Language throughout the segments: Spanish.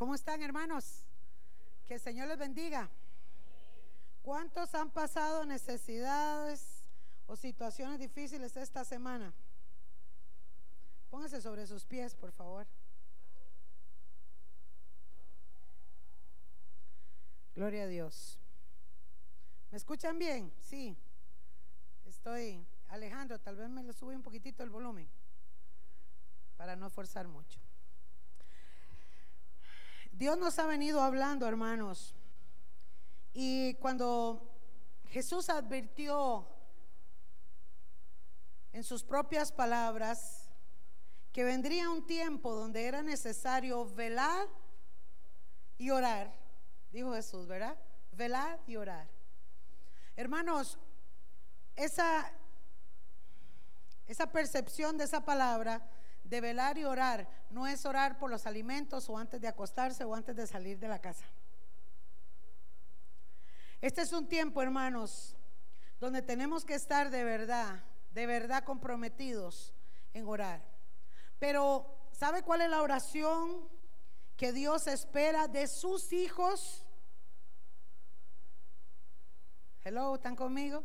¿Cómo están hermanos? Que el Señor les bendiga. ¿Cuántos han pasado necesidades o situaciones difíciles esta semana? Póngase sobre sus pies, por favor. Gloria a Dios. ¿Me escuchan bien? Sí. Estoy Alejandro, tal vez me le sube un poquitito el volumen para no forzar mucho. Dios nos ha venido hablando, hermanos. Y cuando Jesús advirtió en sus propias palabras que vendría un tiempo donde era necesario velar y orar, dijo Jesús, ¿verdad? Velar y orar. Hermanos, esa, esa percepción de esa palabra de velar y orar no es orar por los alimentos o antes de acostarse o antes de salir de la casa. Este es un tiempo, hermanos, donde tenemos que estar de verdad, de verdad comprometidos en orar. Pero, ¿sabe cuál es la oración que Dios espera de sus hijos? Hello, ¿están conmigo?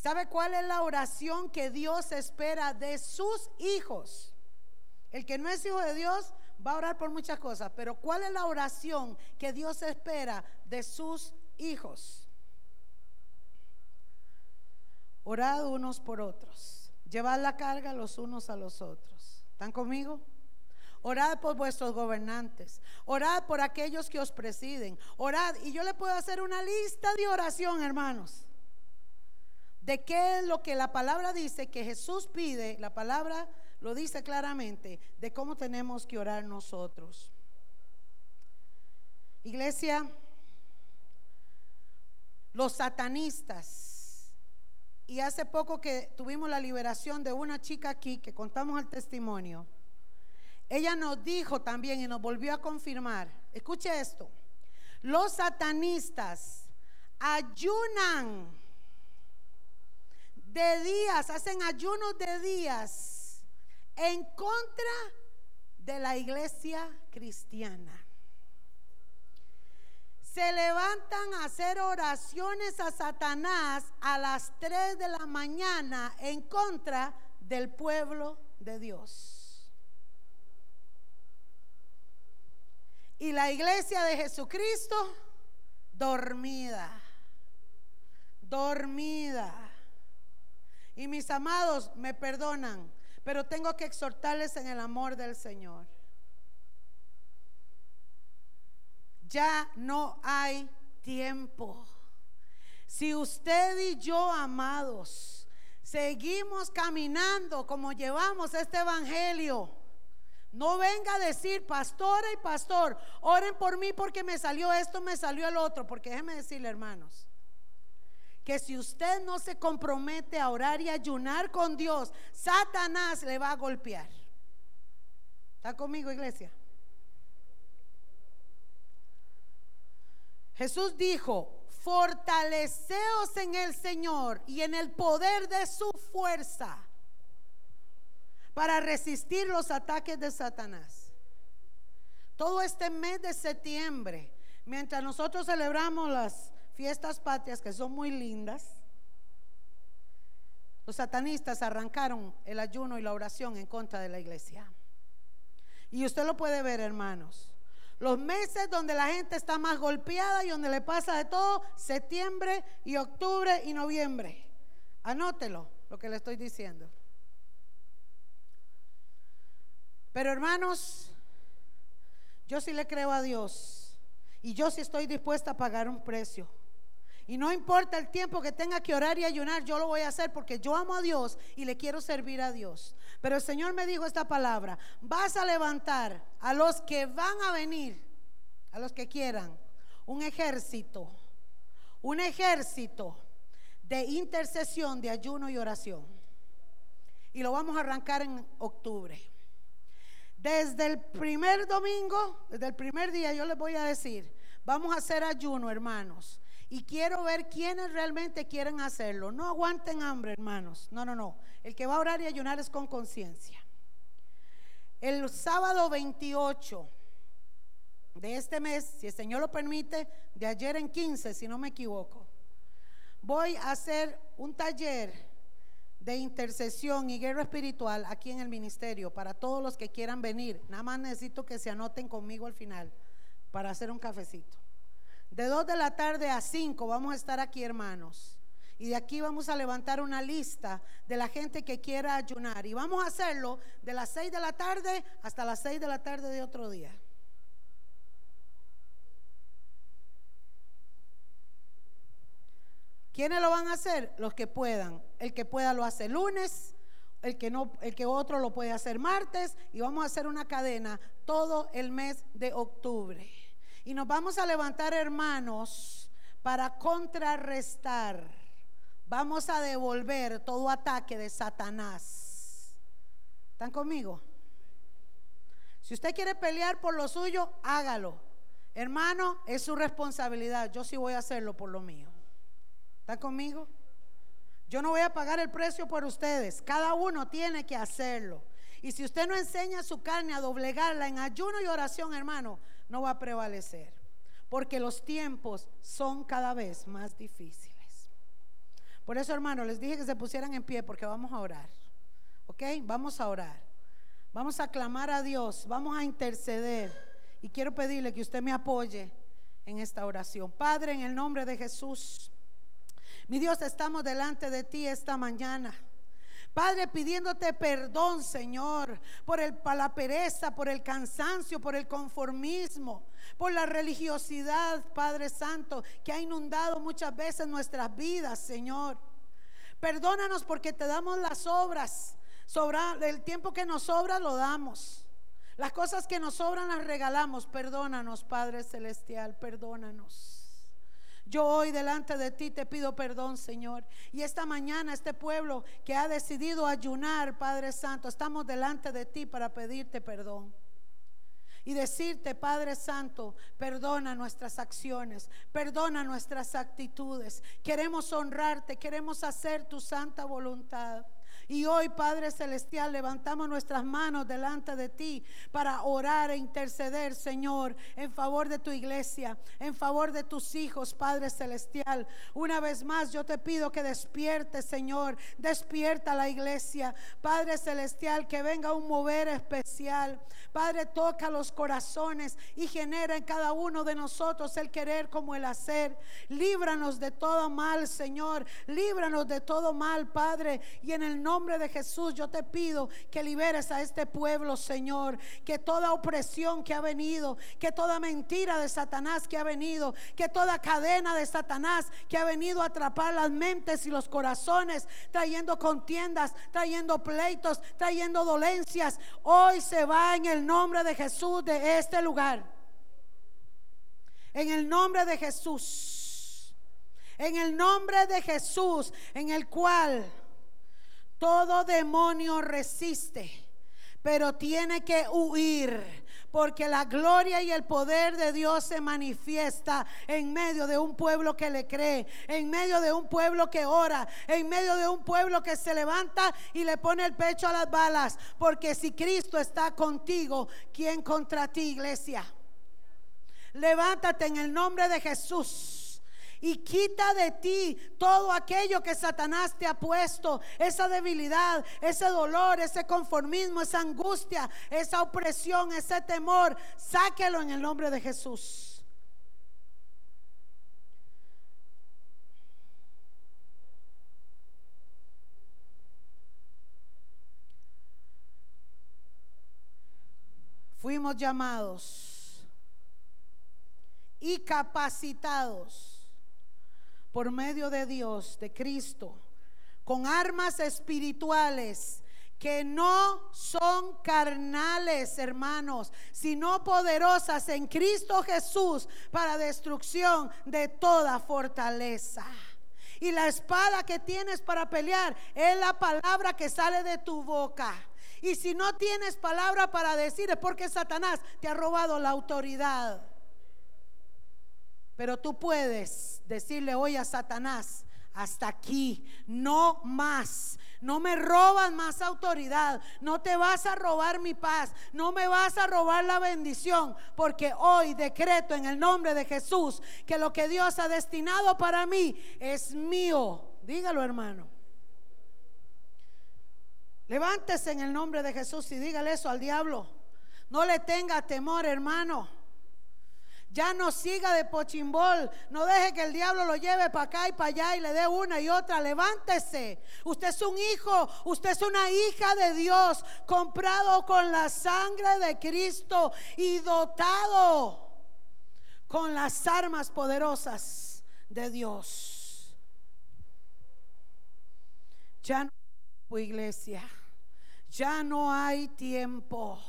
¿Sabe cuál es la oración que Dios espera de sus hijos? El que no es hijo de Dios va a orar por muchas cosas, pero ¿cuál es la oración que Dios espera de sus hijos? Orad unos por otros. Llevad la carga los unos a los otros. ¿Están conmigo? Orad por vuestros gobernantes. Orad por aquellos que os presiden. Orad. Y yo le puedo hacer una lista de oración, hermanos de qué es lo que la palabra dice, que Jesús pide, la palabra lo dice claramente, de cómo tenemos que orar nosotros. Iglesia, los satanistas, y hace poco que tuvimos la liberación de una chica aquí, que contamos el testimonio, ella nos dijo también y nos volvió a confirmar, escuche esto, los satanistas ayunan de días, hacen ayunos de días en contra de la iglesia cristiana. Se levantan a hacer oraciones a Satanás a las 3 de la mañana en contra del pueblo de Dios. Y la iglesia de Jesucristo dormida, dormida. Y mis amados me perdonan, pero tengo que exhortarles en el amor del Señor. Ya no hay tiempo. Si usted y yo, amados, seguimos caminando como llevamos este evangelio, no venga a decir, pastora y pastor, oren por mí porque me salió esto, me salió el otro, porque déjeme decirle, hermanos, que si usted no se compromete a orar y ayunar con Dios, Satanás le va a golpear. ¿Está conmigo, iglesia? Jesús dijo, fortaleceos en el Señor y en el poder de su fuerza para resistir los ataques de Satanás. Todo este mes de septiembre, mientras nosotros celebramos las fiestas patrias que son muy lindas, los satanistas arrancaron el ayuno y la oración en contra de la iglesia. Y usted lo puede ver, hermanos. Los meses donde la gente está más golpeada y donde le pasa de todo, septiembre y octubre y noviembre. Anótelo lo que le estoy diciendo. Pero hermanos, yo sí le creo a Dios y yo sí estoy dispuesta a pagar un precio y no importa el tiempo que tenga que orar y ayunar, yo lo voy a hacer porque yo amo a Dios y le quiero servir a Dios. Pero el Señor me dijo esta palabra, vas a levantar a los que van a venir, a los que quieran, un ejército, un ejército de intercesión, de ayuno y oración. Y lo vamos a arrancar en octubre. Desde el primer domingo, desde el primer día, yo les voy a decir, vamos a hacer ayuno, hermanos. Y quiero ver quiénes realmente quieren hacerlo. No aguanten hambre, hermanos. No, no, no. El que va a orar y ayunar es con conciencia. El sábado 28 de este mes, si el Señor lo permite, de ayer en 15, si no me equivoco, voy a hacer un taller de intercesión y guerra espiritual aquí en el ministerio para todos los que quieran venir. Nada más necesito que se anoten conmigo al final para hacer un cafecito. De 2 de la tarde a 5 vamos a estar aquí, hermanos. Y de aquí vamos a levantar una lista de la gente que quiera ayunar. Y vamos a hacerlo de las 6 de la tarde hasta las 6 de la tarde de otro día. ¿Quiénes lo van a hacer? Los que puedan. El que pueda lo hace lunes, el que no, el que otro lo puede hacer martes y vamos a hacer una cadena todo el mes de octubre. Y nos vamos a levantar, hermanos, para contrarrestar. Vamos a devolver todo ataque de Satanás. ¿Están conmigo? Si usted quiere pelear por lo suyo, hágalo. Hermano, es su responsabilidad. Yo sí voy a hacerlo por lo mío. ¿Está conmigo? Yo no voy a pagar el precio por ustedes. Cada uno tiene que hacerlo. Y si usted no enseña su carne a doblegarla en ayuno y oración, hermano, no va a prevalecer. Porque los tiempos son cada vez más difíciles. Por eso, hermano, les dije que se pusieran en pie porque vamos a orar. ¿Ok? Vamos a orar. Vamos a clamar a Dios. Vamos a interceder. Y quiero pedirle que usted me apoye en esta oración. Padre, en el nombre de Jesús. Mi Dios, estamos delante de ti esta mañana. Padre, pidiéndote perdón, Señor, por, el, la pereza, por el cansancio, por el conformismo, por la religiosidad, Padre Santo, que ha inundado muchas veces nuestras vidas, Señor. Perdónanos porque te damos las obras. Sobra, el tiempo que nos sobra lo damos. Las cosas que nos sobran las regalamos. Perdónanos, Padre Celestial, perdónanos. Yo hoy delante de ti te pido perdón, Señor. Y esta mañana este pueblo que ha decidido ayunar, Padre Santo, estamos delante de ti para pedirte perdón. Y decirte, Padre Santo, perdona nuestras acciones, perdona nuestras actitudes. Queremos honrarte, queremos hacer tu santa voluntad. Y hoy, Padre Celestial, levantamos nuestras manos delante de ti para orar e interceder, Señor, en favor de tu iglesia, en favor de tus hijos, Padre Celestial. Una vez más, yo te pido que despierte, Señor, despierta la iglesia. Padre Celestial, que venga un mover especial. Padre, toca los corazones y genera en cada uno de nosotros el querer como el hacer. Líbranos de todo mal, Señor. Líbranos de todo mal, Padre. Y en el nombre nombre de Jesús yo te pido que liberes a este pueblo, Señor. Que toda opresión que ha venido, que toda mentira de Satanás que ha venido, que toda cadena de Satanás que ha venido a atrapar las mentes y los corazones, trayendo contiendas, trayendo pleitos, trayendo dolencias, hoy se va en el nombre de Jesús de este lugar. En el nombre de Jesús. En el nombre de Jesús, en el cual todo demonio resiste, pero tiene que huir. Porque la gloria y el poder de Dios se manifiesta en medio de un pueblo que le cree, en medio de un pueblo que ora, en medio de un pueblo que se levanta y le pone el pecho a las balas. Porque si Cristo está contigo, ¿quién contra ti, iglesia? Levántate en el nombre de Jesús y quita de ti todo aquello que Satanás te ha puesto, esa debilidad, ese dolor, ese conformismo, esa angustia, esa opresión, ese temor. Sáquelo en el nombre de Jesús. Fuimos llamados y capacitados por medio de Dios, de Cristo, con armas espirituales que no son carnales, hermanos, sino poderosas en Cristo Jesús para destrucción de toda fortaleza. Y la espada que tienes para pelear es la palabra que sale de tu boca. Y si no tienes palabra para decir es porque Satanás te ha robado la autoridad. Pero tú puedes decirle hoy a Satanás, hasta aquí, no más. No me robas más autoridad, no te vas a robar mi paz, no me vas a robar la bendición, porque hoy decreto en el nombre de Jesús que lo que Dios ha destinado para mí es mío. Dígalo hermano. Levántese en el nombre de Jesús y dígale eso al diablo. No le tenga temor, hermano. Ya no siga de pochimbol. No deje que el diablo lo lleve para acá y para allá y le dé una y otra. Levántese. Usted es un hijo. Usted es una hija de Dios. Comprado con la sangre de Cristo y dotado con las armas poderosas de Dios. Ya no, iglesia. Ya no hay tiempo.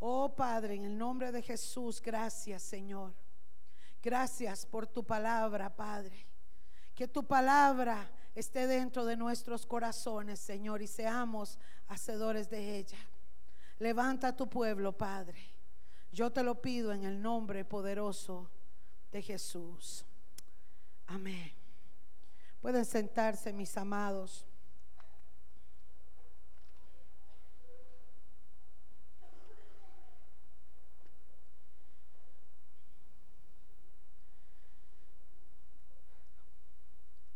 Oh Padre, en el nombre de Jesús, gracias Señor. Gracias por tu palabra, Padre. Que tu palabra esté dentro de nuestros corazones, Señor, y seamos hacedores de ella. Levanta tu pueblo, Padre. Yo te lo pido en el nombre poderoso de Jesús. Amén. Pueden sentarse, mis amados.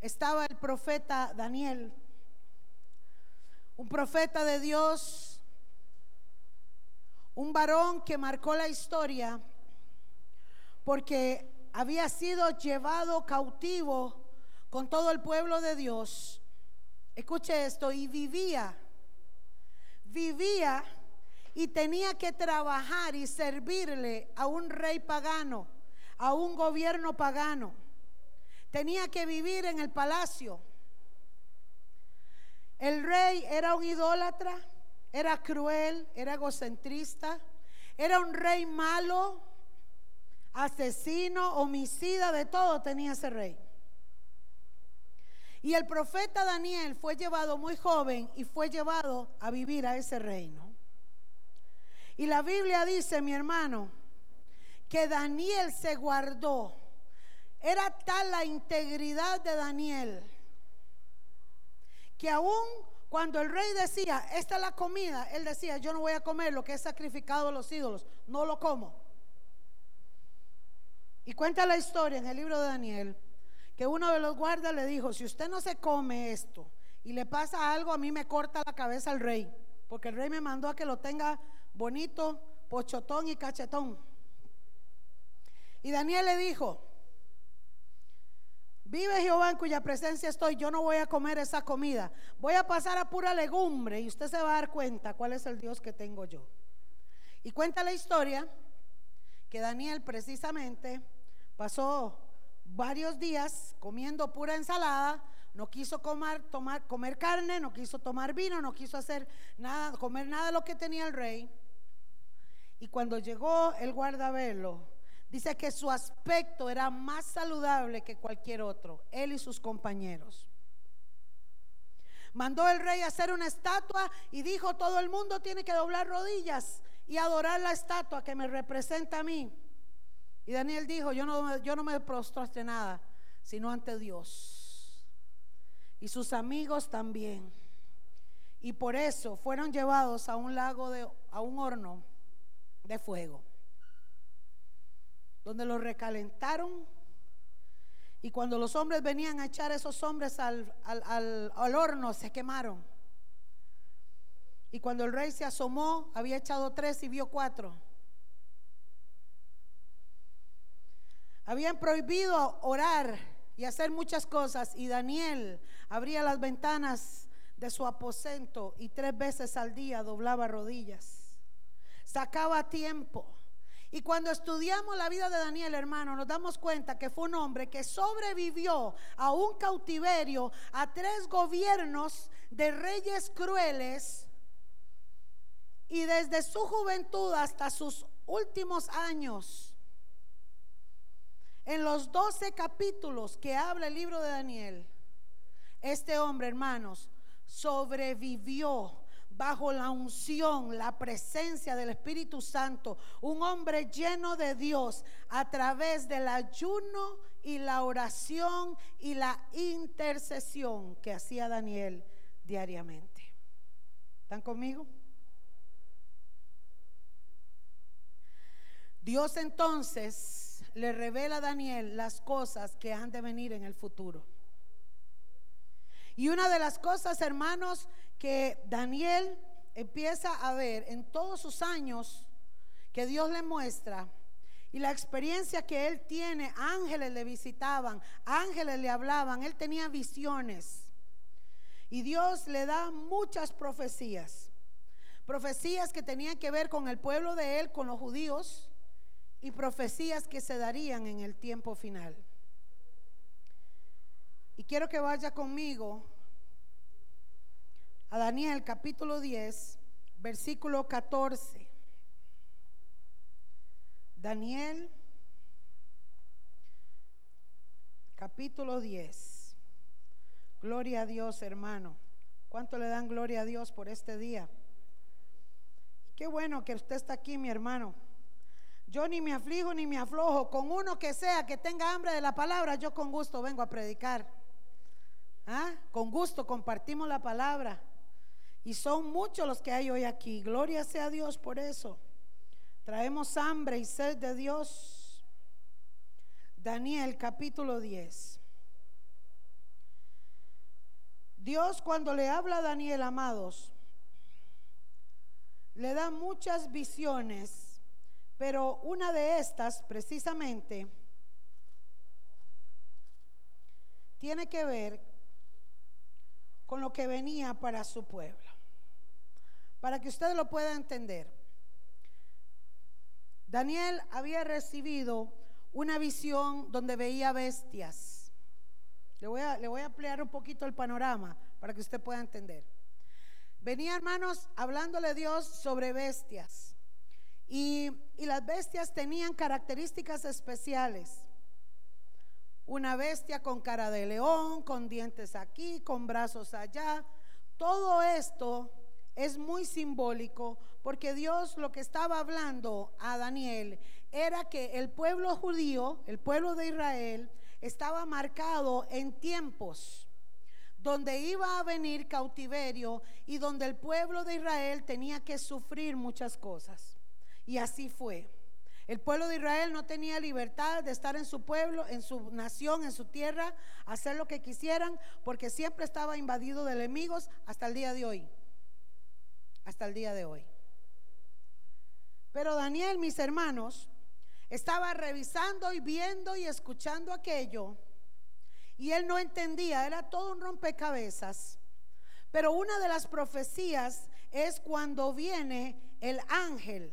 Estaba el profeta Daniel, un profeta de Dios, un varón que marcó la historia porque había sido llevado cautivo con todo el pueblo de Dios. Escuche esto, y vivía, vivía y tenía que trabajar y servirle a un rey pagano, a un gobierno pagano tenía que vivir en el palacio. El rey era un idólatra, era cruel, era egocentrista, era un rey malo, asesino, homicida, de todo tenía ese rey. Y el profeta Daniel fue llevado muy joven y fue llevado a vivir a ese reino. Y la Biblia dice, mi hermano, que Daniel se guardó era tal la integridad de Daniel que aún cuando el rey decía, esta es la comida, él decía, yo no voy a comer lo que es sacrificado a los ídolos, no lo como. Y cuenta la historia en el libro de Daniel que uno de los guardas le dijo, si usted no se come esto y le pasa algo, a mí me corta la cabeza al rey, porque el rey me mandó a que lo tenga bonito, pochotón y cachetón. Y Daniel le dijo, Vive Jehová en cuya presencia estoy, yo no voy a comer esa comida. Voy a pasar a pura legumbre y usted se va a dar cuenta cuál es el Dios que tengo yo. Y cuenta la historia que Daniel precisamente pasó varios días comiendo pura ensalada, no quiso comer, carne, no quiso tomar vino, no quiso hacer nada, comer nada de lo que tenía el rey. Y cuando llegó el guardavelo, Dice que su aspecto era más saludable que cualquier otro, él y sus compañeros. Mandó el rey a hacer una estatua y dijo, todo el mundo tiene que doblar rodillas y adorar la estatua que me representa a mí. Y Daniel dijo, yo no, yo no me prostro ante nada, sino ante Dios. Y sus amigos también. Y por eso fueron llevados a un lago de, a un horno de fuego donde los recalentaron. Y cuando los hombres venían a echar esos hombres al, horno, se quemaron. Y cuando el rey se asomó, había echado tres y vio cuatro. Habían prohibido orar y hacer muchas cosas. Y Daniel abría las ventanas de su aposento y tres veces al día doblaba rodillas. Sacaba tiempo y cuando estudiamos la vida de Daniel, hermano, nos damos cuenta que fue un hombre que sobrevivió a un cautiverio, a tres gobiernos de reyes crueles. Y desde su juventud hasta sus últimos años, en los doce capítulos que habla el libro de Daniel, este hombre, hermanos, sobrevivió bajo la unción, la presencia del Espíritu Santo, un hombre lleno de Dios a través del ayuno y la oración y la intercesión que hacía Daniel diariamente. ¿Están conmigo? Dios entonces le revela a Daniel las cosas que han de venir en el futuro. Y una de las cosas, hermanos, que Daniel empieza a ver en todos sus años que Dios le muestra y la experiencia que él tiene, ángeles le visitaban, ángeles le hablaban, él tenía visiones. Y Dios le da muchas profecías. Profecías que tenían que ver con el pueblo de él, con los judíos, y profecías que se darían en el tiempo final. Y quiero que vaya conmigo a Daniel capítulo 10, versículo 14. Daniel capítulo 10. Gloria a Dios, hermano. ¿Cuánto le dan gloria a Dios por este día? Qué bueno que usted está aquí, mi hermano. Yo ni me aflijo ni me aflojo. Con uno que sea que tenga hambre de la palabra, yo con gusto vengo a predicar. ¿Ah? Con gusto compartimos la palabra. Y son muchos los que hay hoy aquí. Gloria sea a Dios por eso. Traemos hambre y sed de Dios. Daniel capítulo 10. Dios cuando le habla a Daniel, amados, le da muchas visiones, pero una de estas precisamente tiene que ver con lo que venía para su pueblo para que usted lo pueda entender. Daniel había recibido una visión donde veía bestias. Le voy, a, le voy a ampliar un poquito el panorama para que usted pueda entender. Venía, hermanos, hablándole Dios sobre bestias. Y, y las bestias tenían características especiales. Una bestia con cara de león, con dientes aquí, con brazos allá. Todo esto es muy simbólico porque Dios lo que estaba hablando a Daniel era que el pueblo judío, el pueblo de Israel, estaba marcado en tiempos donde iba a venir cautiverio y donde el pueblo de Israel tenía que sufrir muchas cosas. Y así fue. El pueblo de Israel no tenía libertad de estar en su pueblo, en su nación, en su tierra, hacer lo que quisieran, porque siempre estaba invadido de enemigos hasta el día de hoy hasta el día de hoy. Pero Daniel, mis hermanos, estaba revisando y viendo y escuchando aquello y él no entendía, era todo un rompecabezas. Pero una de las profecías es cuando viene el ángel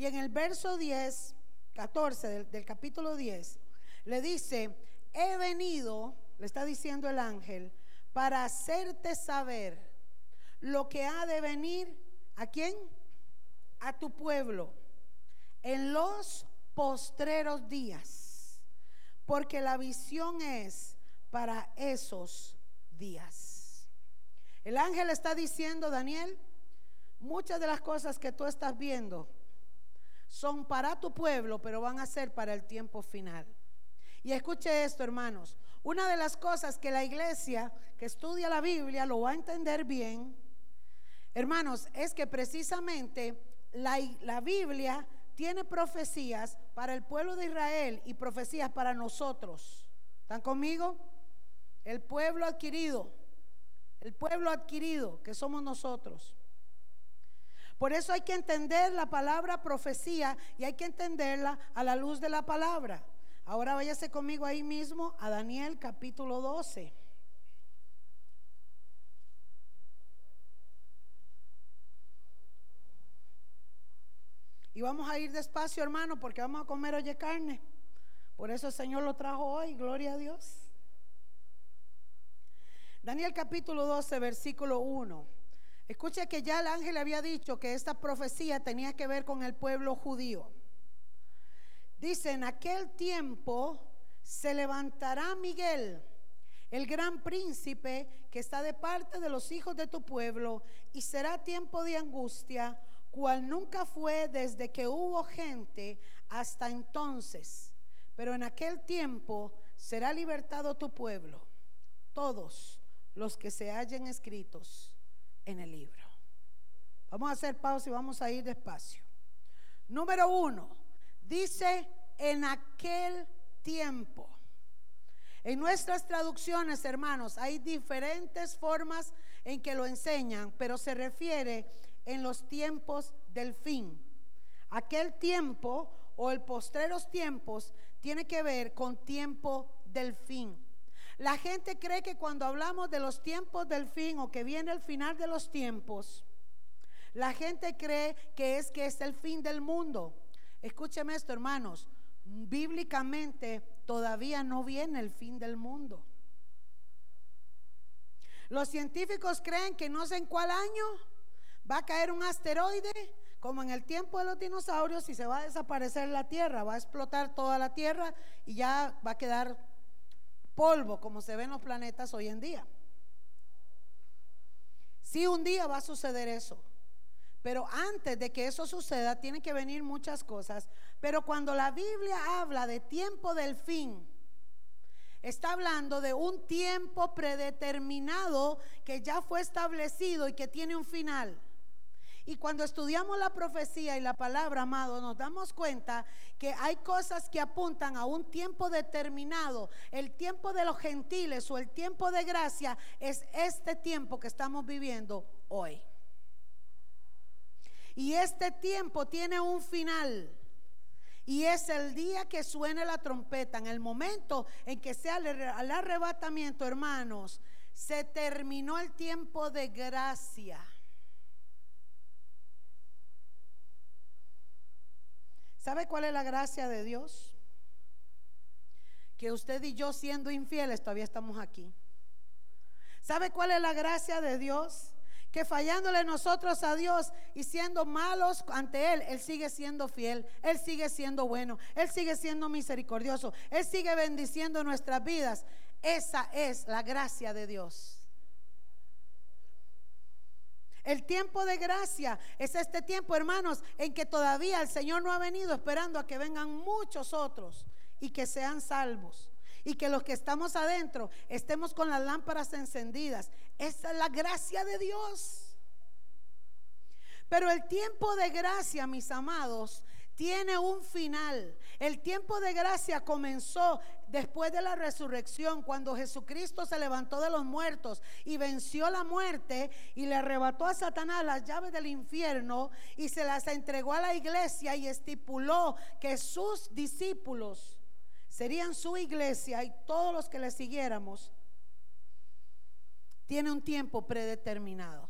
y en el verso 10, 14 del, capítulo 10, le dice, he venido, le está diciendo el ángel, para hacerte saber lo que ha de venir ¿A quién? A tu pueblo. En los postreros días. Porque la visión es para esos días. El ángel está diciendo, Daniel, muchas de las cosas que tú estás viendo son para tu pueblo, pero van a ser para el tiempo final. Y escuche esto, hermanos. Una de las cosas que la iglesia que estudia la Biblia lo va a entender bien Hermanos, es que precisamente la, Biblia tiene profecías para el pueblo de Israel y profecías para nosotros. ¿Están conmigo? El pueblo adquirido, el pueblo adquirido que somos nosotros. Por eso hay que entender la palabra profecía y hay que entenderla a la luz de la palabra. Ahora váyase conmigo ahí mismo a Daniel capítulo 12. Y vamos a ir despacio, hermano, porque vamos a comer oye carne. Por eso el Señor lo trajo hoy, gloria a Dios. Daniel capítulo 12, versículo 1. Escuche que ya el ángel había dicho que esta profecía tenía que ver con el pueblo judío. Dice, en aquel tiempo se levantará Miguel, el gran príncipe que está de parte de los hijos de tu pueblo, y será tiempo de angustia, cual nunca fue desde que hubo gente hasta entonces. Pero en aquel tiempo será libertado tu pueblo, todos los que se hallen escritos en el libro. Vamos a hacer pausa y vamos a ir despacio. Número uno, dice en aquel tiempo. En nuestras traducciones, hermanos, hay diferentes formas en que lo enseñan, pero se refiere en los tiempos del fin. Aquel tiempo o el postreros tiempos tiene que ver con tiempo del fin. La gente cree que cuando hablamos de los tiempos del fin o que viene el final de los tiempos, la gente cree que es que es el fin del mundo. Escúcheme esto, hermanos. Bíblicamente todavía no viene el fin del mundo. Los científicos creen que no sé en cuál año va a caer un asteroide, como en el tiempo de los dinosaurios, y se va a desaparecer la Tierra, va a explotar toda la Tierra y ya va a quedar polvo, como se ven los planetas hoy en día. Si un día va a suceder eso. Pero antes de que eso suceda, tienen que venir muchas cosas. Pero cuando la Biblia habla de tiempo del fin, está hablando de un tiempo predeterminado que ya fue establecido y que tiene un final. Y cuando estudiamos la profecía y la palabra, amado, nos damos cuenta que hay cosas que apuntan a un tiempo determinado. El tiempo de los gentiles o el tiempo de gracia es este tiempo que estamos viviendo hoy. Y este tiempo tiene un final. Y es el día que suene la trompeta, en el momento en que sea el arrebatamiento, hermanos, se terminó el tiempo de gracia. ¿Sabe cuál es la gracia de Dios? Que usted y yo siendo infieles todavía estamos aquí. ¿Sabe cuál es la gracia de Dios? que fallándole nosotros a Dios y siendo malos ante Él, Él sigue siendo fiel, Él sigue siendo bueno, Él sigue siendo misericordioso, Él sigue bendiciendo nuestras vidas. Esa es la gracia de Dios. El tiempo de gracia es este tiempo, hermanos, en que todavía el Señor no ha venido esperando a que vengan muchos otros y que sean salvos y que los que estamos adentro estemos con las lámparas encendidas. Esa es la gracia de Dios. Pero el tiempo de gracia, mis amados, tiene un final. El tiempo de gracia comenzó después de la resurrección, cuando Jesucristo se levantó de los muertos y venció la muerte y le arrebató a Satanás las llaves del infierno y se las entregó a la iglesia y estipuló que sus discípulos serían su iglesia y todos los que le siguiéramos, tiene un tiempo predeterminado.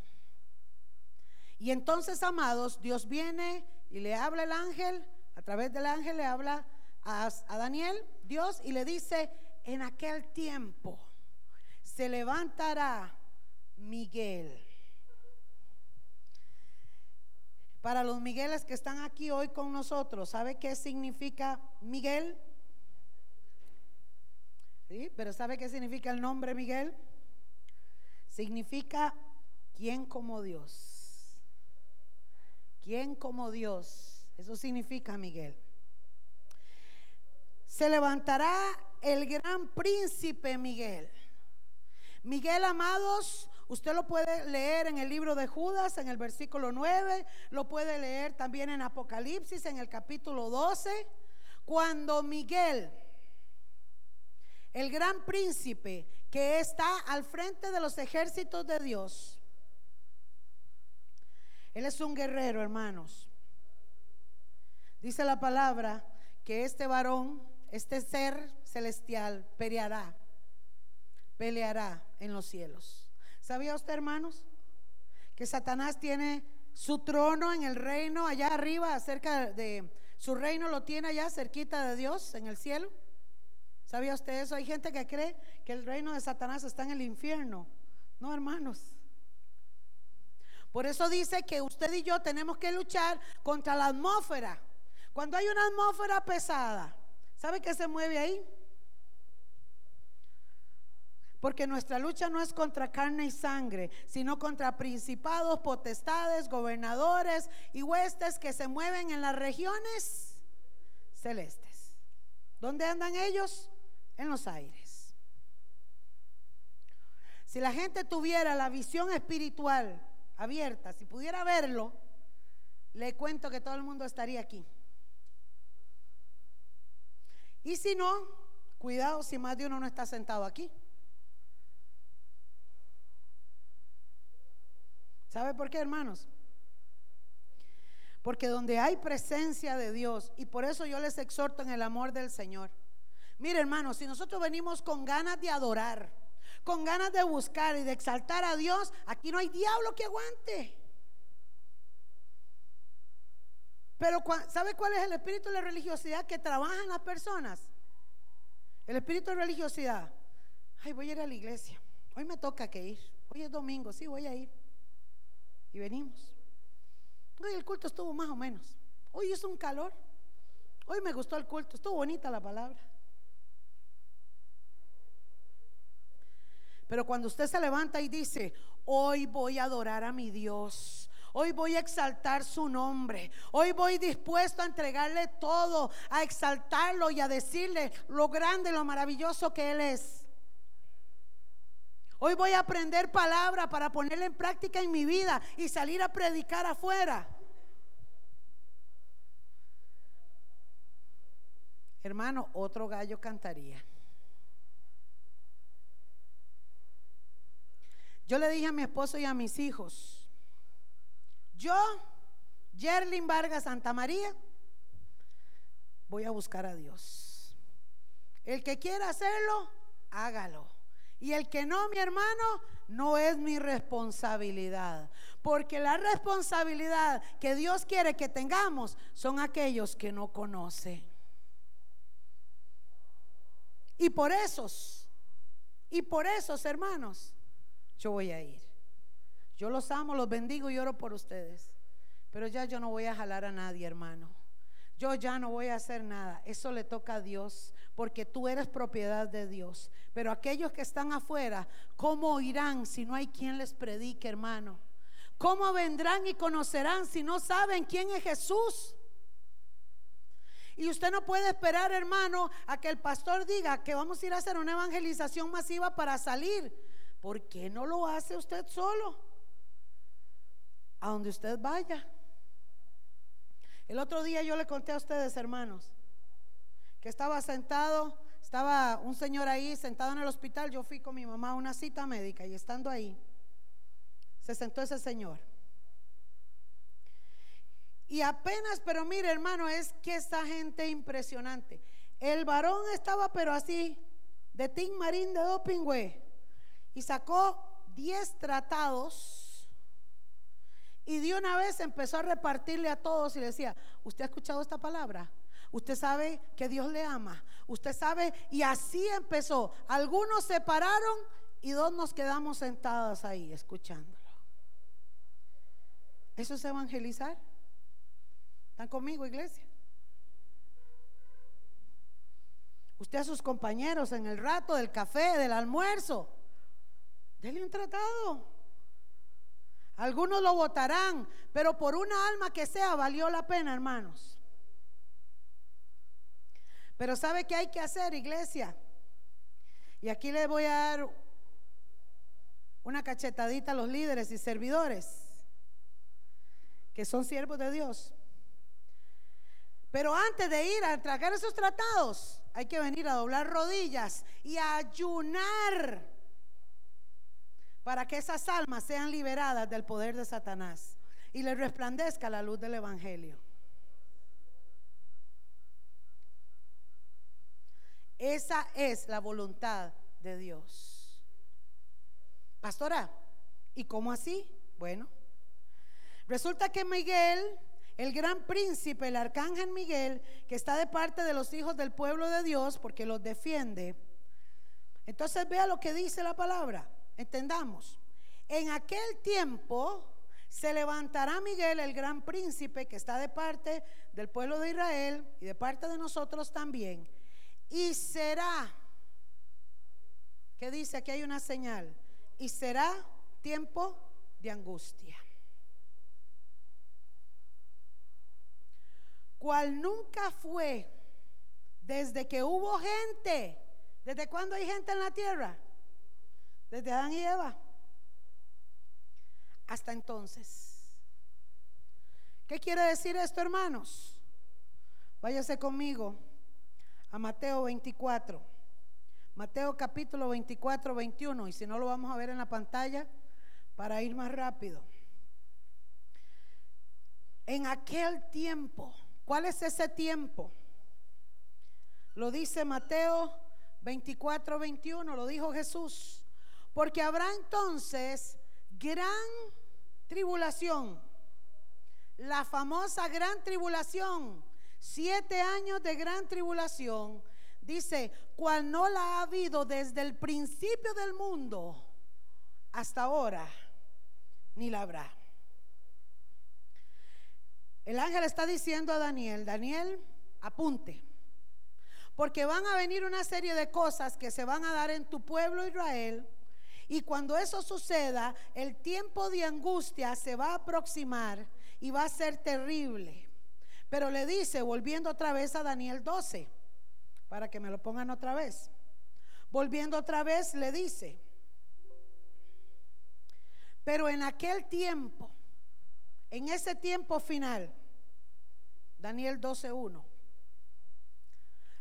Y entonces, amados, Dios viene y le habla el ángel, a través del ángel le habla a, Daniel, Dios, y le dice, en aquel tiempo se levantará Miguel. Para los Migueles que están aquí hoy con nosotros, ¿sabe qué significa Miguel? Pero ¿sabe qué significa el nombre Miguel? Significa ¿quién como Dios? ¿Quién como Dios? Eso significa Miguel. Se levantará el gran príncipe Miguel. Miguel, amados, usted lo puede leer en el libro de Judas, en el versículo 9, lo puede leer también en Apocalipsis, en el capítulo 12, cuando Miguel el gran príncipe que está al frente de los ejércitos de Dios. Él es un guerrero, hermanos. Dice la palabra que este varón, este ser celestial, peleará, peleará en los cielos. ¿Sabía usted, hermanos, que Satanás tiene su trono en el reino allá arriba, cerca de su reino lo tiene allá cerquita de Dios en el cielo? ¿Sabía usted eso? Hay gente que cree que el reino de Satanás está en el infierno. No, hermanos. Por eso dice que usted y yo tenemos que luchar contra la atmósfera. Cuando hay una atmósfera pesada, ¿sabe qué se mueve ahí? Porque nuestra lucha no es contra carne y sangre, sino contra principados, potestades, gobernadores y huestes que se mueven en las regiones celestes. ¿Dónde andan ellos? En los aires. Si la gente tuviera la visión espiritual abierta, si pudiera verlo, le cuento que todo el mundo estaría aquí. Y si no, cuidado si más de uno no está sentado aquí. ¿Sabe por qué, hermanos? Porque donde hay presencia de Dios, y por eso yo les exhorto en el amor del Señor. Mire, hermanos, si nosotros venimos con ganas de adorar, con ganas de buscar y de exaltar a Dios, aquí no hay diablo que aguante. Pero ¿sabe cuál es el espíritu de la religiosidad que trabajan las personas? El espíritu de religiosidad. Ay, voy a ir a la iglesia. Hoy me toca que ir. Hoy es domingo, sí, voy a ir y venimos. Hoy el culto estuvo más o menos. Hoy hizo un calor. Hoy me gustó el culto. Estuvo bonita la palabra. Pero cuando usted se levanta y dice, hoy voy a adorar a mi Dios. Hoy voy a exaltar su nombre. Hoy voy dispuesto a entregarle todo, a exaltarlo y a decirle lo grande, lo maravilloso que Él es. Hoy voy a aprender palabra para ponerla en práctica en mi vida y salir a predicar afuera. Hermano, otro gallo cantaría. Yo le dije a mi esposo y a mis hijos, yo, Yerlin Vargas Santa María, voy a buscar a Dios. El que quiera hacerlo, hágalo. Y el que no, mi hermano, no es mi responsabilidad. Porque la responsabilidad que Dios quiere que tengamos son aquellos que no conocen. Y por esos, y por esos hermanos, yo voy a ir. Yo los amo, los bendigo y oro por ustedes. Pero ya yo no voy a jalar a nadie, hermano. Yo ya no voy a hacer nada. Eso le toca a Dios porque tú eres propiedad de Dios. Pero aquellos que están afuera, ¿cómo irán si no hay quien les predique, hermano? ¿Cómo vendrán y conocerán si no saben quién es Jesús? Y usted no puede esperar, hermano, a que el pastor diga que vamos a ir a hacer una evangelización masiva para salir. ¿Por qué no lo hace usted solo? A donde usted vaya. El otro día yo le conté a ustedes, hermanos, que estaba sentado, estaba un señor ahí sentado en el hospital, yo fui con mi mamá a una cita médica y estando ahí, se sentó ese señor. Y apenas, pero mire hermano, es que esta gente impresionante. El varón estaba pero así, de Tim Marín de Doping, Y sacó 10 tratados y de una vez empezó a repartirle a todos y le decía, ¿usted ha escuchado esta palabra? Usted sabe que Dios le ama. Usted sabe, y así empezó. Algunos se pararon y dos nos quedamos sentadas ahí escuchándolo. ¿Eso es evangelizar? ¿Están conmigo, iglesia? Usted a sus compañeros en el rato del café, del almuerzo, denle un tratado. Algunos lo votarán, pero por una alma que sea valió la pena, hermanos. Pero ¿sabe qué hay que hacer, iglesia? Y aquí le voy a dar una cachetadita a los líderes y servidores que son siervos de Dios. Pero antes de ir a tragar esos tratados, hay que venir a doblar rodillas y a ayunar para que esas almas sean liberadas del poder de Satanás y les resplandezca la luz del Evangelio. Esa es la voluntad de Dios. Pastora, ¿y cómo así? Bueno, resulta que Miguel, el gran príncipe, el arcángel Miguel, que está de parte de los hijos del pueblo de Dios, porque los defiende, entonces vea lo que dice la palabra, entendamos. En aquel tiempo se levantará Miguel, el gran príncipe, que está de parte del pueblo de Israel y de parte de nosotros también y será que dice aquí hay una señal y será tiempo de angustia. Cual nunca fue desde que hubo gente. ¿Desde cuándo hay gente en la tierra? Desde Adán y Eva. Hasta entonces. ¿Qué quiere decir esto, hermanos? Váyase conmigo a Mateo 24. Mateo capítulo 24, 21. Y si no lo vamos a ver en la pantalla para ir más rápido. En aquel tiempo, ¿cuál es ese tiempo? Lo dice Mateo 24, 21, lo dijo Jesús. Porque habrá entonces gran tribulación, la famosa gran tribulación, siete años de gran tribulación, dice, cual no la ha habido desde el principio del mundo hasta ahora, ni la habrá. El ángel está diciendo a Daniel, Daniel, apunte, porque van a venir una serie de cosas que se van a dar en tu pueblo Israel. Y cuando eso suceda, el tiempo de angustia se va a aproximar y va a ser terrible. Pero le dice, volviendo otra vez a Daniel 12, para que me lo pongan otra vez. Volviendo otra vez, le dice, pero en aquel tiempo, en ese tiempo final, Daniel 12.1,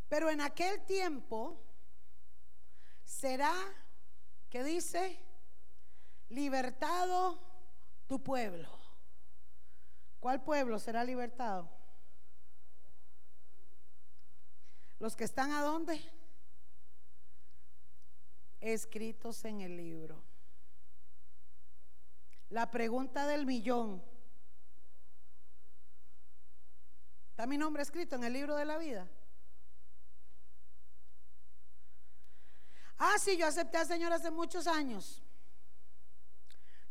pero en aquel tiempo será, que dice? Libertado tu pueblo. ¿Cuál pueblo será libertado? Los que están a dónde? Escritos en el libro. La pregunta del millón. ¿Está mi nombre escrito en el libro de la vida? Ah, sí, yo acepté al Señor hace muchos años.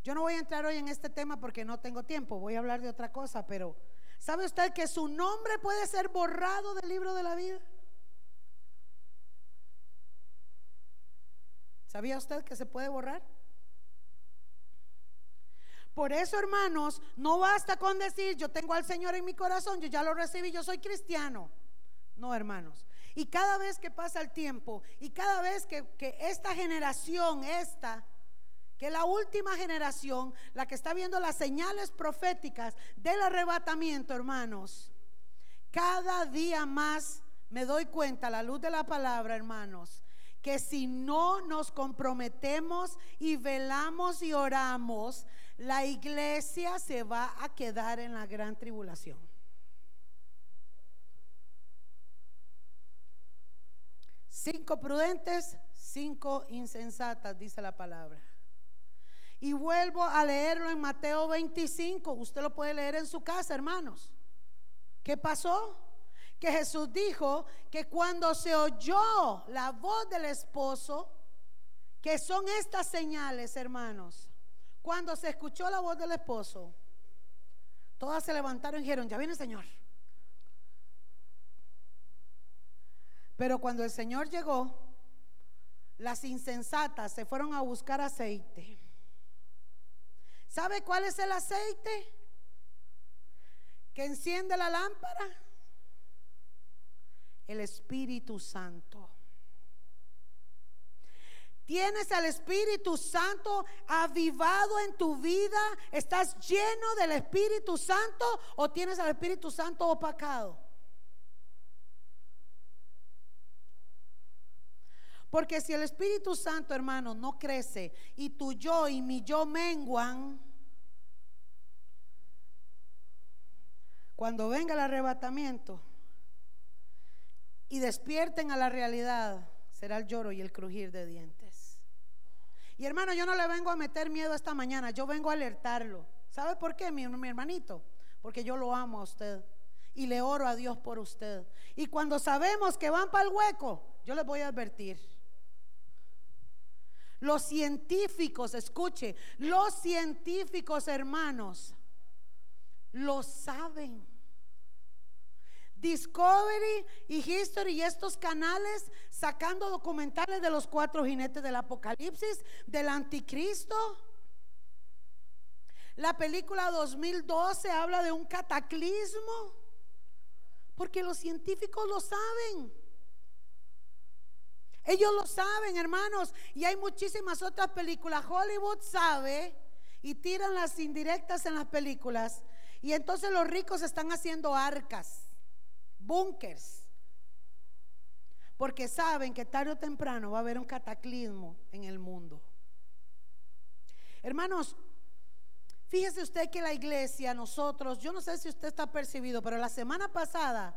Yo no voy a entrar hoy en este tema porque no tengo tiempo, voy a hablar de otra cosa, pero ¿sabe usted que su nombre puede ser borrado del libro de la vida? ¿Sabía usted que se puede borrar? Por eso, hermanos, no basta con decir, yo tengo al Señor en mi corazón, yo ya lo recibí, yo soy cristiano. No, hermanos. Y cada vez que pasa el tiempo y cada vez que, esta generación, esta, que la última generación, la que está viendo las señales proféticas del arrebatamiento, hermanos, cada día más me doy cuenta, a la luz de la palabra, hermanos, que si no nos comprometemos y velamos y oramos, la iglesia se va a quedar en la gran tribulación. Cinco prudentes, cinco insensatas, dice la palabra. Y vuelvo a leerlo en Mateo 25. Usted lo puede leer en su casa, hermanos. ¿Qué pasó? Que Jesús dijo que cuando se oyó la voz del esposo, que son estas señales, hermanos, cuando se escuchó la voz del esposo, todas se levantaron y dijeron, ya viene el Señor. Pero cuando el Señor llegó, las insensatas se fueron a buscar aceite. ¿Sabe cuál es el aceite? Que enciende la lámpara. El Espíritu Santo. ¿Tienes al Espíritu Santo avivado en tu vida? ¿Estás lleno del Espíritu Santo o tienes al Espíritu Santo opacado? Porque si el Espíritu Santo, hermano, no crece y tu yo y mi yo menguan, cuando venga el arrebatamiento y despierten a la realidad, será el lloro y el crujir de dientes. Y hermano, yo no le vengo a meter miedo esta mañana, yo vengo a alertarlo. ¿Sabe por qué, mi, mi hermanito? Porque yo lo amo a usted y le oro a Dios por usted. Y cuando sabemos que van para el hueco, yo les voy a advertir. Los científicos, escuche, los científicos hermanos lo saben. Discovery y History y estos canales sacando documentales de los cuatro jinetes del Apocalipsis, del anticristo. La película 2012 habla de un cataclismo, porque los científicos lo saben. Ellos lo saben, hermanos, y hay muchísimas otras películas. Hollywood sabe y tiran las indirectas en las películas. Y entonces los ricos están haciendo arcas búnkers, porque saben que tarde o temprano va a haber un cataclismo en el mundo. Hermanos, fíjese usted que la iglesia, nosotros, yo no sé si usted está percibido, pero la semana pasada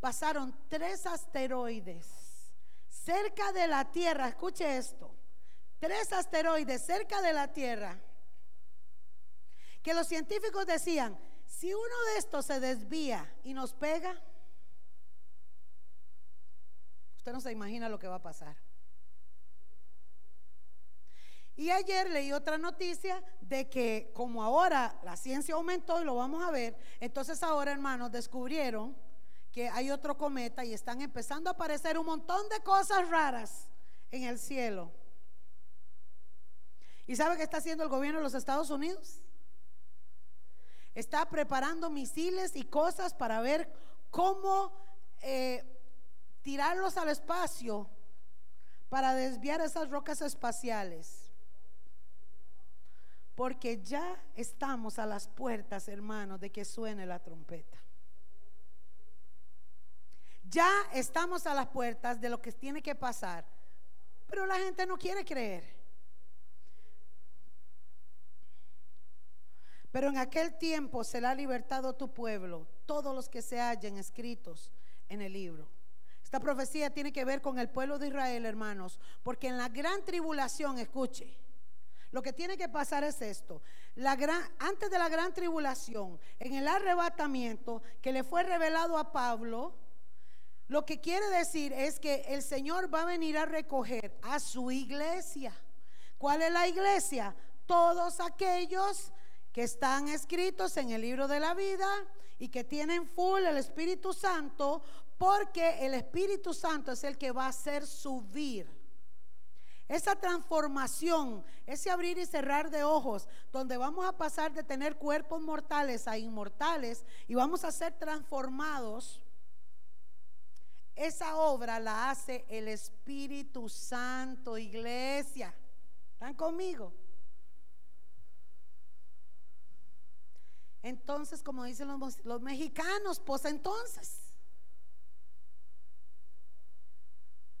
pasaron tres asteroides cerca de la Tierra, escuche esto, tres asteroides cerca de la Tierra, que los científicos decían, si uno de estos se desvía y nos pega, Usted no se imagina lo que va a pasar. Y ayer leí otra noticia de que como ahora la ciencia aumentó y lo vamos a ver, entonces ahora hermanos descubrieron que hay otro cometa y están empezando a aparecer un montón de cosas raras en el cielo. ¿Y sabe qué está haciendo el gobierno de los Estados Unidos? Está preparando misiles y cosas para ver cómo eh, tirarlos al espacio para desviar esas rocas espaciales. Porque ya estamos a las puertas, hermanos, de que suene la trompeta. Ya estamos a las puertas de lo que tiene que pasar. Pero la gente no quiere creer. Pero en aquel tiempo será libertado tu pueblo, todos los que se hallen escritos en el libro. Esta profecía tiene que ver con el pueblo de Israel, hermanos, porque en la gran tribulación, escuche, lo que tiene que pasar es esto. Antes de la gran tribulación, en el arrebatamiento que le fue revelado a Pablo, lo que quiere decir es que el Señor va a venir a recoger a su iglesia. ¿Cuál es la iglesia? Todos aquellos que están escritos en el libro de la vida y que tienen full el Espíritu Santo porque el Espíritu Santo es el que va a hacer subir. Esa transformación, ese abrir y cerrar de ojos, donde vamos a pasar de tener cuerpos mortales a inmortales y vamos a ser transformados, esa obra la hace el Espíritu Santo, iglesia. ¿Están conmigo? Entonces, como dicen los, mexicanos, pues entonces.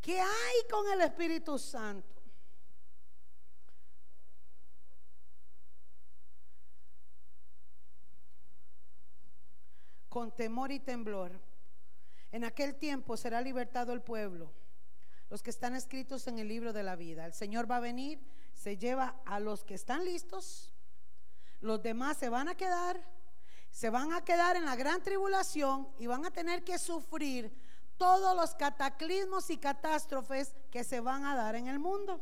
¿Qué hay con el Espíritu Santo? Con temor y temblor. En aquel tiempo será libertado el pueblo, los que están escritos en el libro de la vida. El Señor va a venir, se lleva a los que están listos, los demás se van a quedar, se van a quedar en la gran tribulación y van a tener que sufrir todos los cataclismos y catástrofes que se van a dar en el mundo.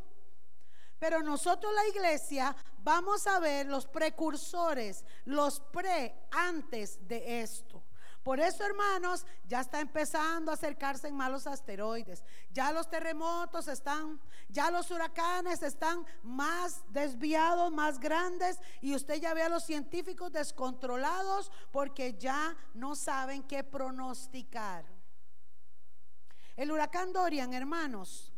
Pero nosotros la iglesia vamos a ver los precursores, los pre antes de esto. Por eso, hermanos, ya está empezando a acercarse en malos asteroides. Ya los terremotos están, ya los huracanes están más desviados, más grandes. Y usted ya ve a los científicos descontrolados porque ya no saben qué pronosticar. El huracán Dorian, hermanos,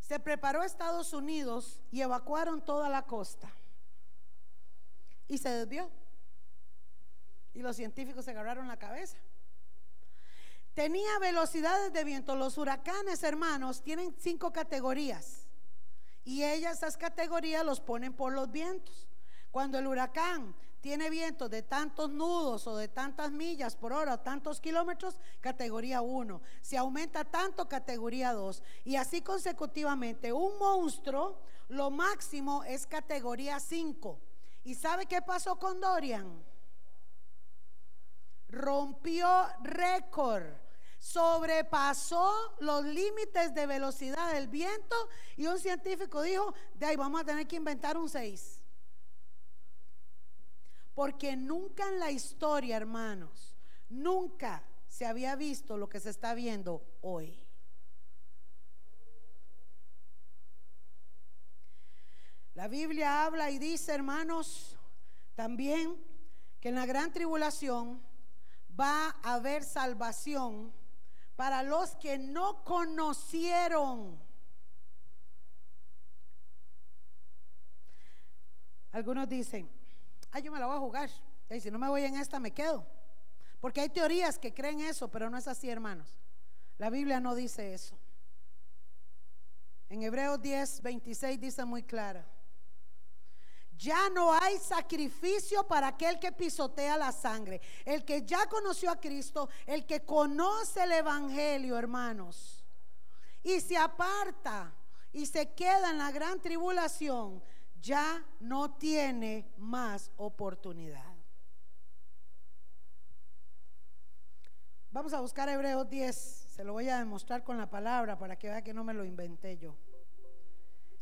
se preparó a Estados Unidos y evacuaron toda la costa. Y se desvió. Y los científicos se agarraron la cabeza. Tenía velocidades de viento. Los huracanes, hermanos, tienen cinco categorías. Y ellas, esas categorías, los ponen por los vientos. Cuando el huracán tiene viento de tantos nudos o de tantas millas por hora, tantos kilómetros, categoría 1. Si aumenta tanto, categoría 2. Y así consecutivamente. Un monstruo, lo máximo es categoría 5. ¿Y sabe qué pasó con Dorian? Rompió récord sobrepasó los límites de velocidad del viento y un científico dijo, de ahí vamos a tener que inventar un 6. Porque nunca en la historia, hermanos, nunca se había visto lo que se está viendo hoy. La Biblia habla y dice, hermanos, también que en la gran tribulación va a haber salvación para los que no conocieron. Algunos dicen, ay, yo me la voy a jugar. Si no me voy en esta, me quedo. Porque hay teorías que creen eso, pero no es así, hermanos. La Biblia no dice eso. En Hebreos 10, 26 dice muy clara. Ya no hay sacrificio para aquel que pisotea la sangre. El que ya conoció a Cristo, el que conoce el Evangelio, hermanos, y se aparta y se queda en la gran tribulación, ya no tiene más oportunidad. Vamos a buscar Hebreos 10. Se lo voy a demostrar con la palabra para que vea que no me lo inventé yo.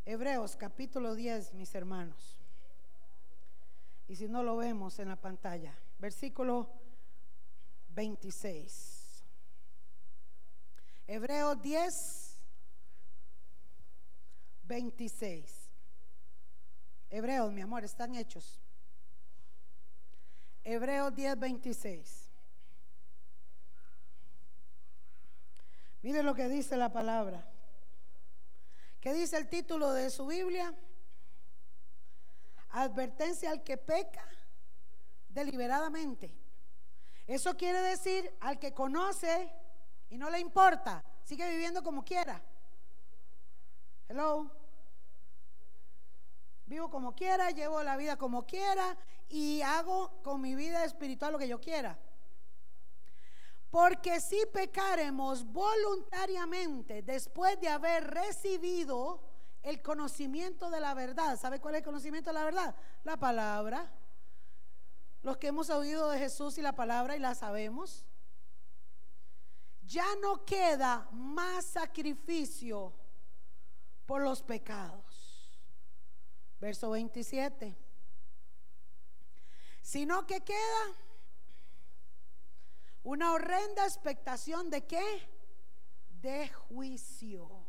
Hebreos capítulo 10, mis hermanos. Y si no lo vemos en la pantalla, versículo 26. Hebreos 10, 26. Hebreos, mi amor, están hechos. Hebreos 10, 26. Mire lo que dice la palabra. ¿Qué dice el título de su Biblia? Advertencia al que peca deliberadamente. Eso quiere decir al que conoce y no le importa, sigue viviendo como quiera. Hello. Vivo como quiera, llevo la vida como quiera y hago con mi vida espiritual lo que yo quiera. Porque si pecaremos voluntariamente después de haber recibido el conocimiento de la verdad. ¿Sabe cuál es el conocimiento de la verdad? La palabra. Los que hemos oído de Jesús y la palabra y la sabemos. Ya no queda más sacrificio por los pecados. Verso 27. Sino que queda una horrenda expectación de qué? De juicio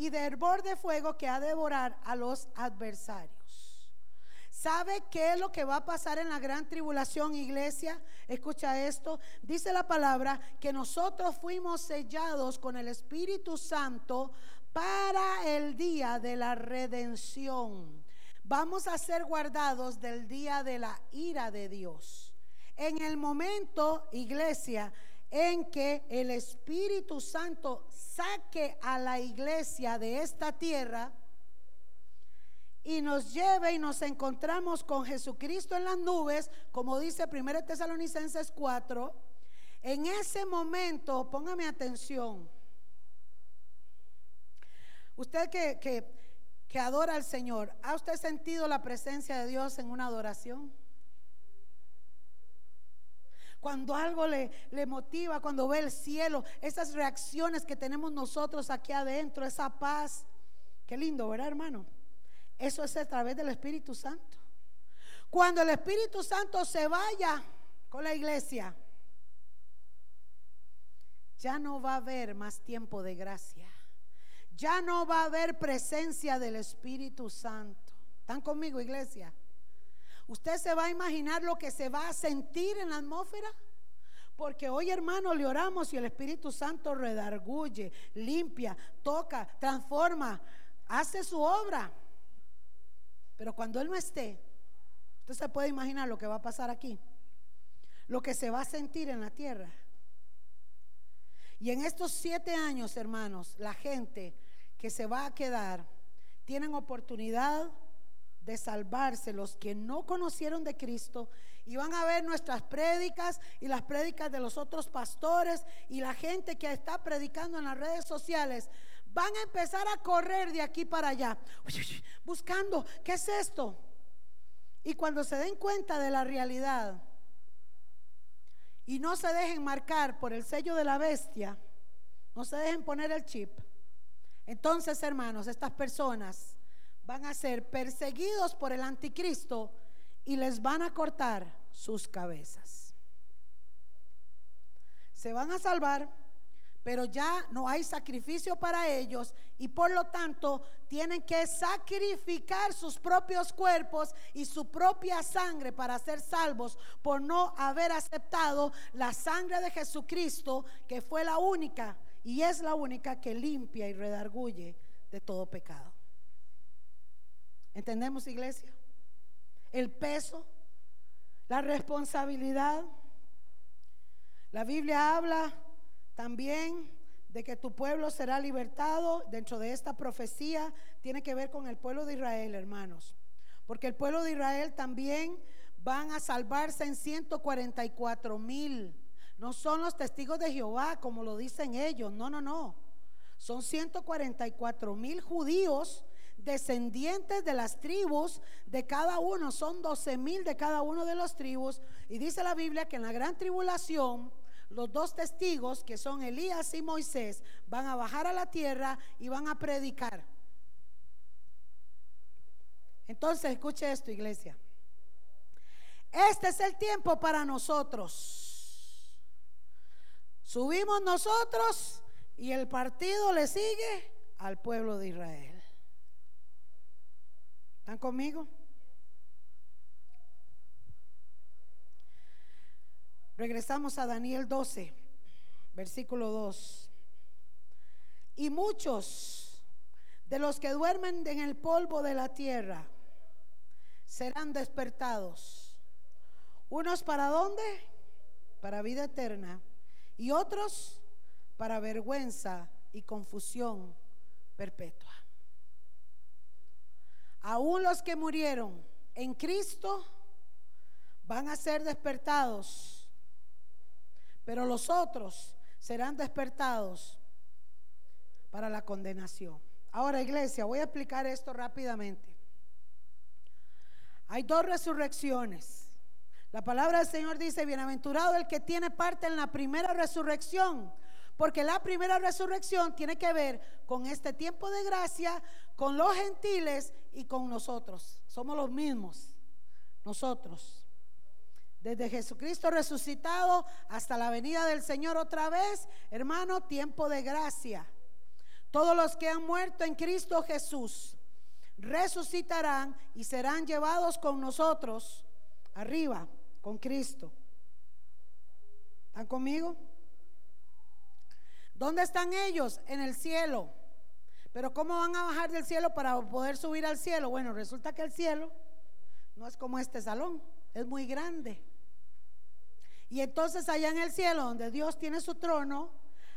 y de hervor de fuego que ha de devorar a los adversarios. ¿Sabe qué es lo que va a pasar en la gran tribulación, iglesia? Escucha esto. Dice la palabra que nosotros fuimos sellados con el Espíritu Santo para el día de la redención. Vamos a ser guardados del día de la ira de Dios. En el momento, iglesia, en que el Espíritu Santo saque a la iglesia de esta tierra y nos lleve y nos encontramos con Jesucristo en las nubes, como dice 1 Tesalonicenses 4, en ese momento, póngame atención, usted que, que, que adora al Señor, ¿ha usted sentido la presencia de Dios en una adoración? Cuando algo le, motiva, cuando ve el cielo, esas reacciones que tenemos nosotros aquí adentro, esa paz. Qué lindo, ¿verdad, hermano? Eso es a través del Espíritu Santo. Cuando el Espíritu Santo se vaya con la iglesia, ya no va a haber más tiempo de gracia. Ya no va a haber presencia del Espíritu Santo. ¿Están conmigo, iglesia? ¿Usted se va a imaginar lo que se va a sentir en la atmósfera? Porque hoy, hermano, le oramos y el Espíritu Santo redarguye, limpia, toca, transforma, hace su obra. Pero cuando Él no esté, usted se puede imaginar lo que va a pasar aquí, lo que se va a sentir en la tierra. Y en estos siete años, hermanos, la gente que se va a quedar tienen oportunidad de salvarse los que no conocieron de Cristo y van a ver nuestras prédicas y las prédicas de los otros pastores y la gente que está predicando en las redes sociales. Van a empezar a correr de aquí para allá, buscando, ¿qué es esto? Y cuando se den cuenta de la realidad y no se dejen marcar por el sello de la bestia, no se dejen poner el chip, entonces hermanos, estas personas van a ser perseguidos por el anticristo y les van a cortar sus cabezas. se van a salvar, pero ya no hay sacrificio para ellos y por lo tanto tienen que sacrificar sus propios cuerpos y su propia sangre para ser salvos por no haber aceptado la sangre de Jesucristo, que fue la única y es la única que limpia y redarguye de todo pecado. ¿Entendemos, iglesia? El peso, la responsabilidad. La Biblia habla también de que tu pueblo será libertado. Dentro de esta profecía tiene que ver con el pueblo de Israel, hermanos. Porque el pueblo de Israel también van a salvarse en 144 mil. No son los testigos de Jehová como lo dicen ellos. No, no, no. Son 144 mil judíos descendientes de las tribus de cada uno, son 12 mil de cada uno de los tribus. Y dice la Biblia que en la gran tribulación, los dos testigos, que son Elías y Moisés, van a bajar a la tierra y van a predicar. Entonces, escuche esto, iglesia. Este es el tiempo para nosotros. Subimos nosotros y el partido le sigue al pueblo de Israel. ¿Están conmigo? Regresamos a Daniel 12, versículo 2. Y muchos de los que duermen en el polvo de la tierra serán despertados. Unos para dónde? Para vida eterna. Y otros para vergüenza y confusión perpetua. Aún los que murieron en Cristo van a ser despertados, pero los otros serán despertados para la condenación. Ahora, iglesia, voy a explicar esto rápidamente. Hay dos resurrecciones. La palabra del Señor dice, bienaventurado el que tiene parte en la primera resurrección, porque la primera resurrección tiene que ver con este tiempo de gracia, con los gentiles y con nosotros. Somos los mismos, nosotros. Desde Jesucristo resucitado hasta la venida del Señor otra vez, hermano, tiempo de gracia. Todos los que han muerto en Cristo Jesús resucitarán y serán llevados con nosotros arriba, con Cristo. ¿Están conmigo? ¿Dónde están ellos? En el cielo. Pero ¿cómo van a bajar del cielo para poder subir al cielo? Bueno, resulta que el cielo no es como este salón, es muy grande. Y entonces allá en el cielo, donde Dios tiene su trono,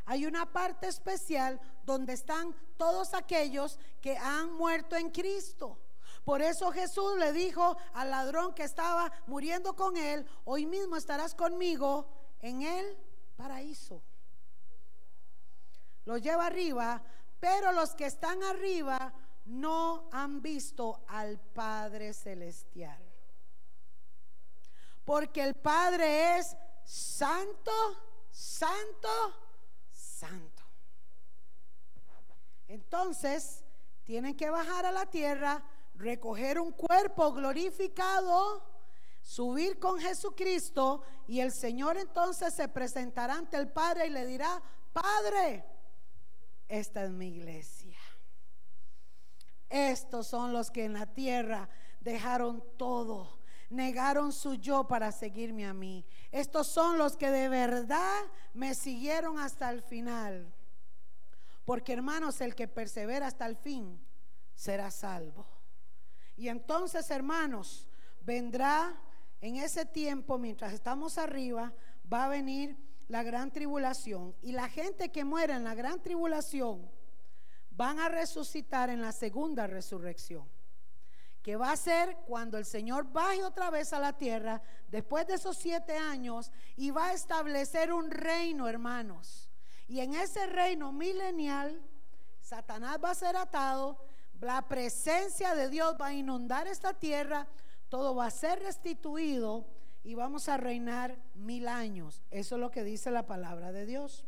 hay una parte especial donde están todos aquellos que han muerto en Cristo. Por eso Jesús le dijo al ladrón que estaba muriendo con él, hoy mismo estarás conmigo en el paraíso lo lleva arriba, pero los que están arriba no han visto al Padre Celestial. Porque el Padre es santo, santo, santo. Entonces, tienen que bajar a la tierra, recoger un cuerpo glorificado, subir con Jesucristo y el Señor entonces se presentará ante el Padre y le dirá, Padre, esta es mi iglesia. Estos son los que en la tierra dejaron todo, negaron su yo para seguirme a mí. Estos son los que de verdad me siguieron hasta el final. Porque hermanos, el que persevera hasta el fin será salvo. Y entonces, hermanos, vendrá en ese tiempo, mientras estamos arriba, va a venir la gran tribulación y la gente que muera en la gran tribulación van a resucitar en la segunda resurrección, que va a ser cuando el Señor baje otra vez a la tierra después de esos siete años y va a establecer un reino, hermanos. Y en ese reino milenial, Satanás va a ser atado, la presencia de Dios va a inundar esta tierra, todo va a ser restituido y vamos a reinar mil años. Eso es lo que dice la palabra de Dios.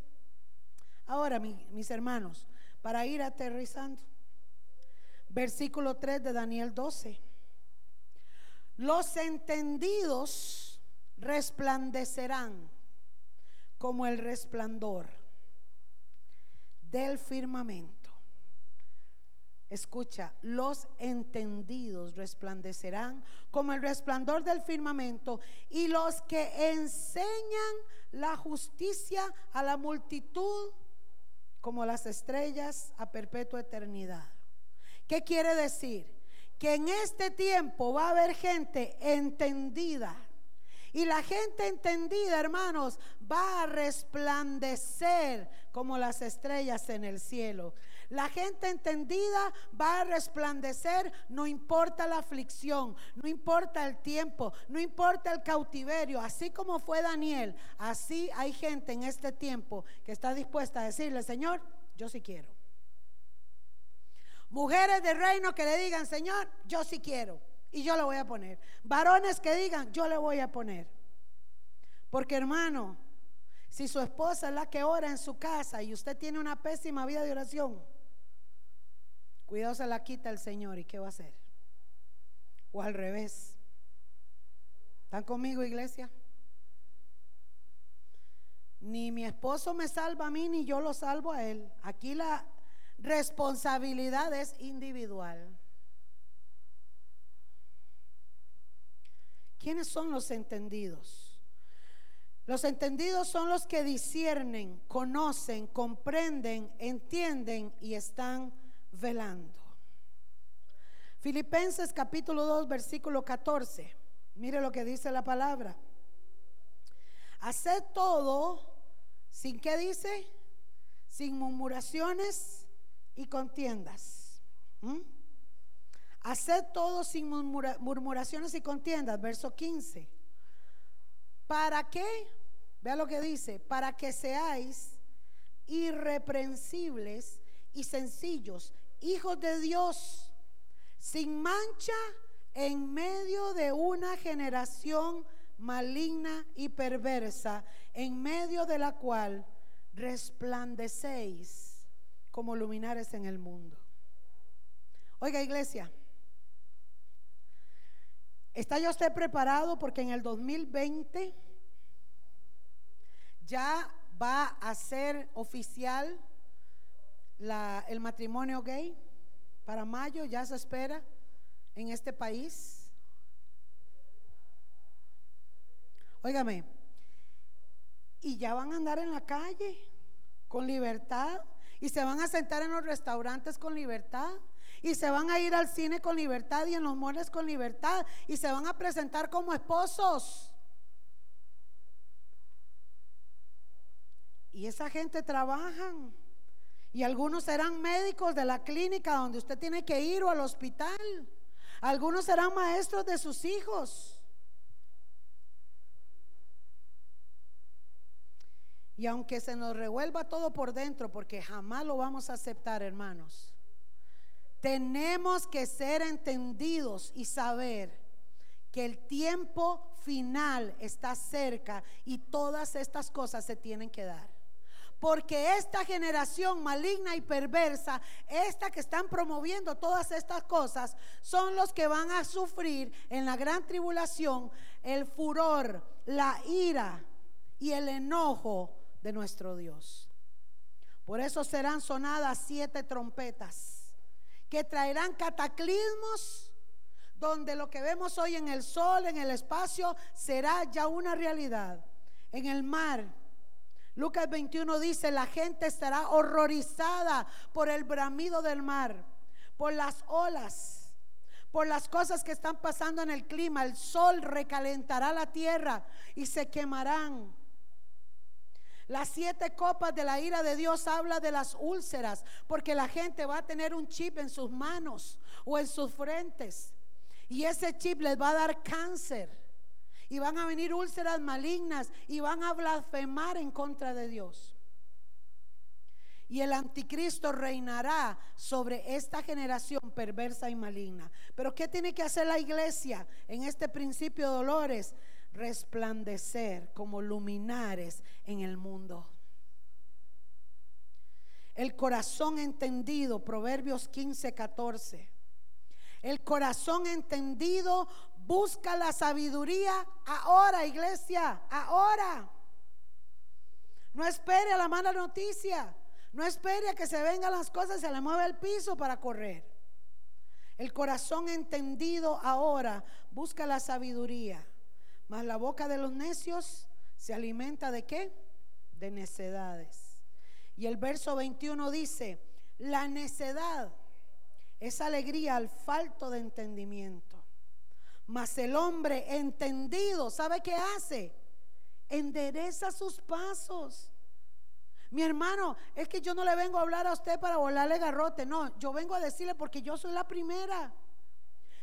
Ahora, mis hermanos, para ir aterrizando, versículo 3 de Daniel 12. Los entendidos resplandecerán como el resplandor del firmamento. Escucha, los entendidos resplandecerán como el resplandor del firmamento y los que enseñan la justicia a la multitud como las estrellas a perpetua eternidad. ¿Qué quiere decir? Que en este tiempo va a haber gente entendida. Y la gente entendida, hermanos, va a resplandecer como las estrellas en el cielo. La gente entendida va a resplandecer, no importa la aflicción, no importa el tiempo, no importa el cautiverio. Así como fue Daniel, así hay gente en este tiempo que está dispuesta a decirle, Señor, yo sí quiero. Mujeres de reino que le digan, Señor, yo sí quiero. Y yo lo voy a poner. Varones que digan, yo le voy a poner. Porque hermano, si su esposa es la que ora en su casa y usted tiene una pésima vida de oración, Cuidado se la quita el Señor y ¿qué va a hacer? O al revés. ¿Están conmigo, iglesia? Ni mi esposo me salva a mí, ni yo lo salvo a él. Aquí la responsabilidad es individual. ¿Quiénes son los entendidos? Los entendidos son los que disciernen, conocen, comprenden, entienden y están velando. Filipenses capítulo 2, versículo 14. Mire lo que dice la palabra. Haced todo, sin que dice, sin murmuraciones y contiendas. ¿Mm? Haced todo sin murmuraciones y contiendas. Verso 15. ¿Para qué? Vea lo que dice. Para que seáis irreprensibles y sencillos, hijos de Dios, sin mancha en medio de una generación maligna y perversa, en medio de la cual resplandecéis como luminares en el mundo. Oiga, iglesia, ¿está ya usted preparado? Porque en el 2020 ya va a ser oficial el matrimonio gay para mayo ya se espera en este país. Óigame, y ya van a andar en la calle con libertad y se van a sentar en los restaurantes con libertad y se van a ir al cine con libertad y en los moles con libertad y se van a presentar como esposos. Y esa gente trabajan y algunos serán médicos de la clínica donde usted tiene que ir o al hospital. Algunos serán maestros de sus hijos. Y aunque se nos revuelva todo por dentro, porque jamás lo vamos a aceptar, hermanos, tenemos que ser entendidos y saber que el tiempo final está cerca y todas estas cosas se tienen que dar. Porque esta generación maligna y perversa, esta que están promoviendo todas estas cosas, son los que van a sufrir en la gran tribulación el furor, la ira y el enojo de nuestro Dios. Por eso serán sonadas siete trompetas que traerán cataclismos donde lo que vemos hoy en el sol, en el espacio, será ya una realidad. En el mar, Lucas 21 dice, la gente estará horrorizada por el bramido del mar, por las olas, por las cosas que están pasando en el clima. El sol recalentará la tierra y se quemarán. Las siete copas de la ira de Dios habla de las úlceras, porque la gente va a tener un chip en sus manos o en sus frentes. Y ese chip les va a dar cáncer y van a venir úlceras malignas y van a blasfemar en contra de Dios. Y el anticristo reinará sobre esta generación perversa y maligna. Pero ¿qué tiene que hacer la iglesia en este principio de dolores? Resplandecer como luminares en el mundo. El corazón entendido, Proverbios 15, 14. El corazón entendido Busca la sabiduría ahora, iglesia, ahora. No espere a la mala noticia. No espere a que se vengan las cosas y se le mueva el piso para correr. El corazón entendido ahora busca la sabiduría, mas la boca de los necios se alimenta de qué? De necedades. Y el verso 21 dice, la necedad es alegría al falto de entendimiento. Mas el hombre entendido, ¿sabe qué hace? Endereza sus pasos. Mi hermano, es que yo no le vengo a hablar a usted para volarle garrote, no, yo vengo a decirle porque yo soy la primera.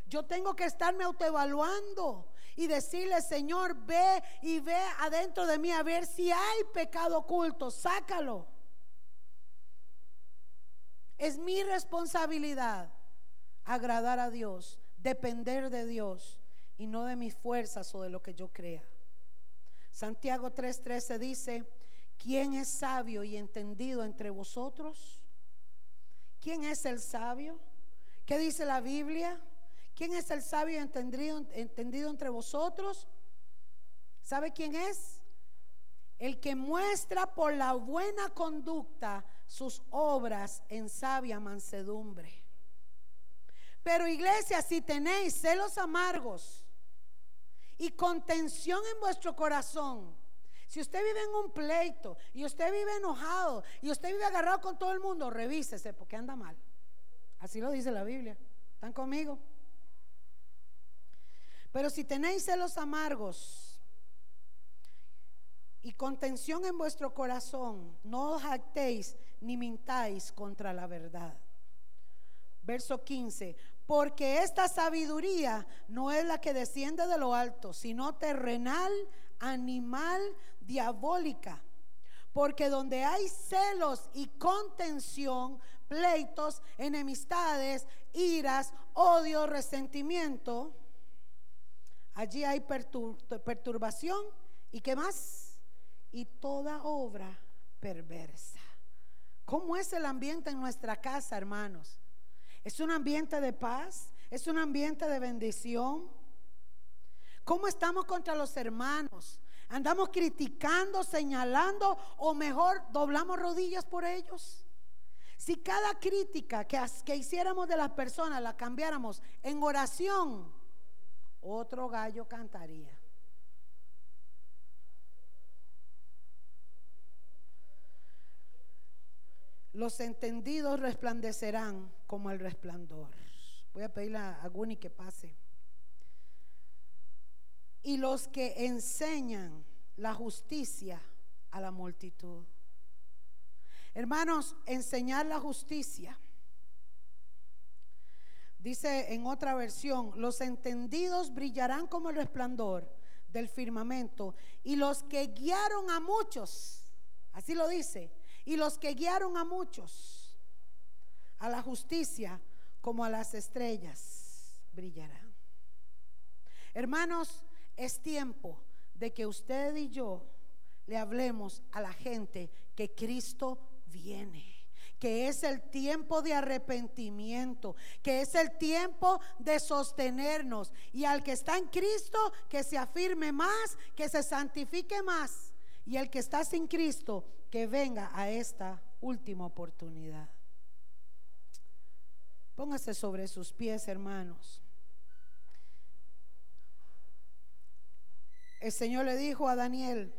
Yo tengo que estarme autoevaluando y decirle, Señor, ve y ve adentro de mí a ver si hay pecado oculto, sácalo. Es mi responsabilidad agradar a Dios, depender de Dios y no de mis fuerzas o de lo que yo crea. Santiago 3:13 dice, ¿quién es sabio y entendido entre vosotros? ¿Quién es el sabio? ¿Qué dice la Biblia? ¿Quién es el sabio y entendido, entendido entre vosotros? ¿Sabe quién es? El que muestra por la buena conducta sus obras en sabia mansedumbre. Pero iglesia, si tenéis celos amargos y contención en vuestro corazón, si usted vive en un pleito y usted vive enojado y usted vive agarrado con todo el mundo, revísese porque anda mal. Así lo dice la Biblia. ¿Están conmigo? Pero si tenéis celos amargos y contención en vuestro corazón, no os jactéis ni mintáis contra la verdad. Verso 15, porque esta sabiduría no es la que desciende de lo alto, sino terrenal, animal, diabólica. Porque donde hay celos y contención, pleitos, enemistades, iras, odio, resentimiento, allí hay perturbación y qué más? Y toda obra perversa. ¿Cómo es el ambiente en nuestra casa, hermanos? ¿Es un ambiente de paz? ¿Es un ambiente de bendición? ¿Cómo estamos contra los hermanos? ¿Andamos criticando, señalando o mejor doblamos rodillas por ellos? Si cada crítica que, que hiciéramos de las personas la cambiáramos en oración, otro gallo cantaría. Los entendidos resplandecerán como el resplandor. Voy a pedirle a Guni que pase. Y los que enseñan la justicia a la multitud. Hermanos, enseñar la justicia. Dice en otra versión, los entendidos brillarán como el resplandor del firmamento y los que guiaron a muchos, así lo dice, y los que guiaron a muchos a la justicia como a las estrellas brillarán. Hermanos, es tiempo de que usted y yo le hablemos a la gente que Cristo viene que es el tiempo de arrepentimiento, que es el tiempo de sostenernos. Y al que está en Cristo, que se afirme más, que se santifique más. Y el que está sin Cristo, que venga a esta última oportunidad. Póngase sobre sus pies, hermanos. El Señor le dijo a Daniel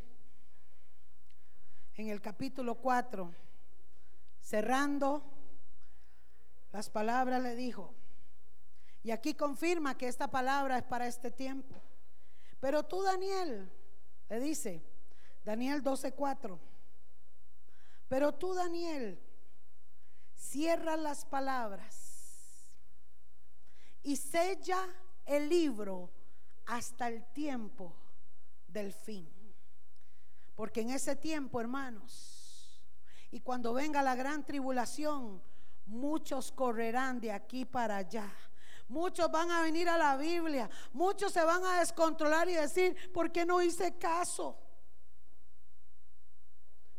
en el capítulo 4, cerrando las palabras, le dijo, y aquí confirma que esta palabra es para este tiempo. Pero tú, Daniel, le dice, Daniel 12:4. Pero tú, Daniel, cierra las palabras y sella el libro hasta el tiempo del fin. Porque en ese tiempo, hermanos, y cuando venga la gran tribulación, muchos correrán de aquí para allá. Muchos van a venir a la Biblia. Muchos se van a descontrolar y decir, ¿por qué no hice caso?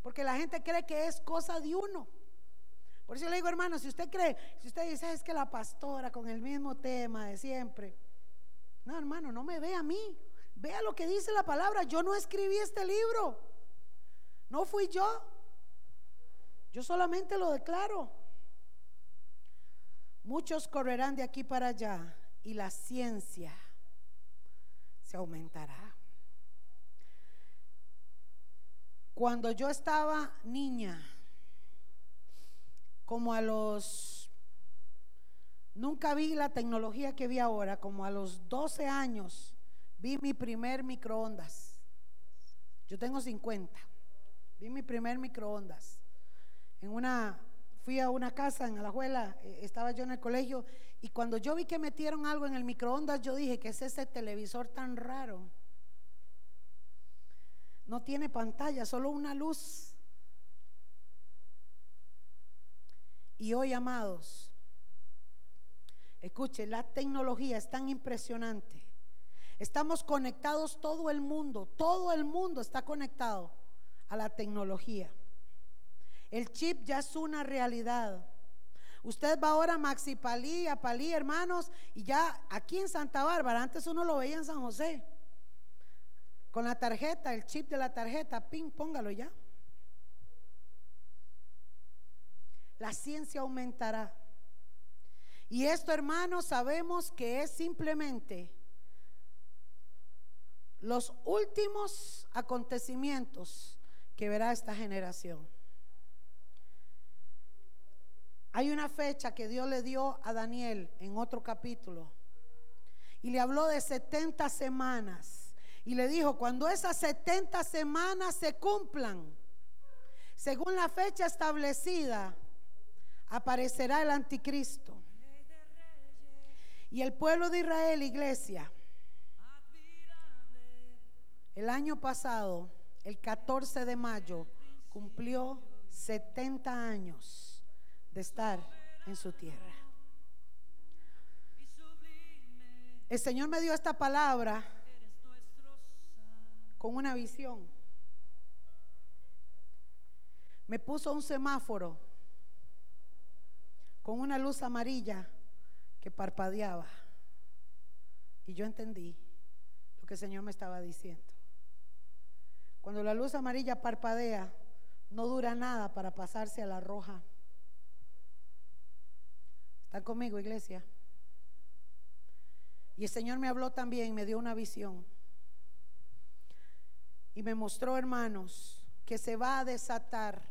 Porque la gente cree que es cosa de uno. Por eso le digo, hermano, si usted cree, si usted dice, es que la pastora con el mismo tema de siempre. No, hermano, no me ve a mí. Vea lo que dice la palabra. Yo no escribí este libro. No fui yo. Yo solamente lo declaro. Muchos correrán de aquí para allá y la ciencia se aumentará. Cuando yo estaba niña, como a los, nunca vi la tecnología que vi ahora, como a los 12 años, vi mi primer microondas. Yo tengo 50. Vi mi primer microondas. En una, fui a una casa en Alajuela, eh, estaba yo en el colegio, y cuando yo vi que metieron algo en el microondas, yo dije, que es ese televisor tan raro? No tiene pantalla, solo una luz. Y hoy, amados, escuche, la tecnología es tan impresionante. Estamos conectados todo el mundo, todo el mundo está conectado a la tecnología. El chip ya es una realidad. Usted va ahora a Maxi Palí, a Palí, hermanos, y ya aquí en Santa Bárbara, antes uno lo veía en San José. Con la tarjeta, el chip de la tarjeta, ping, póngalo ya. La ciencia aumentará. Y esto, hermanos, sabemos que es simplemente los últimos acontecimientos que verá esta generación. Hay una fecha que Dios le dio a Daniel en otro capítulo y le habló de 70 semanas y le dijo, cuando esas 70 semanas se cumplan, según la fecha establecida, aparecerá el anticristo. Y el pueblo de Israel, iglesia, el año pasado, el 14 de mayo, cumplió 70 años de estar en su tierra. El Señor me dio esta palabra con una visión. Me puso un semáforo con una luz amarilla que parpadeaba. Y yo entendí lo que el Señor me estaba diciendo. Cuando la luz amarilla parpadea, no dura nada para pasarse a la roja. ¿Está conmigo, iglesia? Y el Señor me habló también, me dio una visión y me mostró, hermanos, que se va a desatar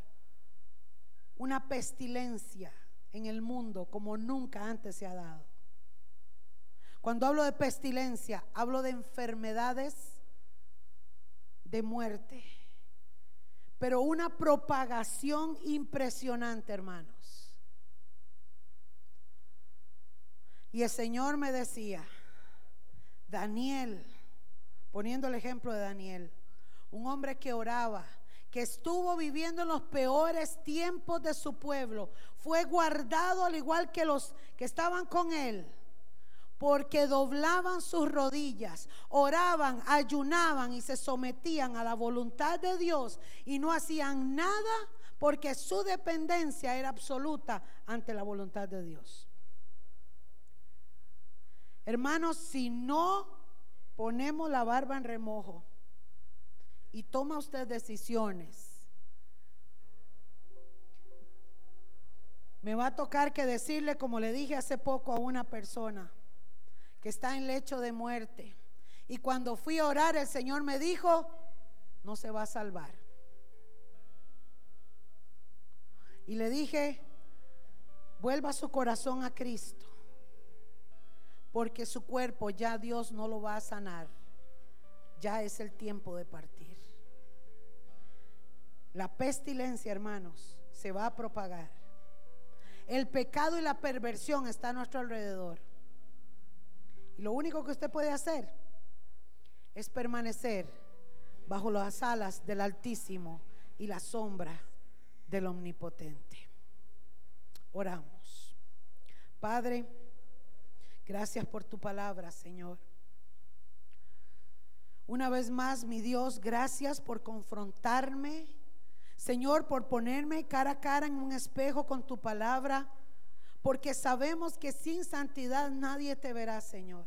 una pestilencia en el mundo como nunca antes se ha dado. Cuando hablo de pestilencia, hablo de enfermedades, de muerte, pero una propagación impresionante, hermanos. Y el Señor me decía, Daniel, poniendo el ejemplo de Daniel, un hombre que oraba, que estuvo viviendo en los peores tiempos de su pueblo, fue guardado al igual que los que estaban con él, porque doblaban sus rodillas, oraban, ayunaban y se sometían a la voluntad de Dios y no hacían nada porque su dependencia era absoluta ante la voluntad de Dios. Hermanos, si no ponemos la barba en remojo, y toma usted decisiones. Me va a tocar que decirle, como le dije hace poco a una persona que está en lecho de muerte. Y cuando fui a orar, el Señor me dijo, no se va a salvar. Y le dije, vuelva su corazón a Cristo, porque su cuerpo ya Dios no lo va a sanar. Ya es el tiempo de partir. La pestilencia, hermanos, se va a propagar. El pecado y la perversión está a nuestro alrededor. Y lo único que usted puede hacer es permanecer bajo las alas del Altísimo y la sombra del Omnipotente. Oramos. Padre, gracias por tu palabra, Señor. Una vez más, mi Dios, gracias por confrontarme Señor, por ponerme cara a cara en un espejo con tu palabra, porque sabemos que sin santidad nadie te verá, Señor.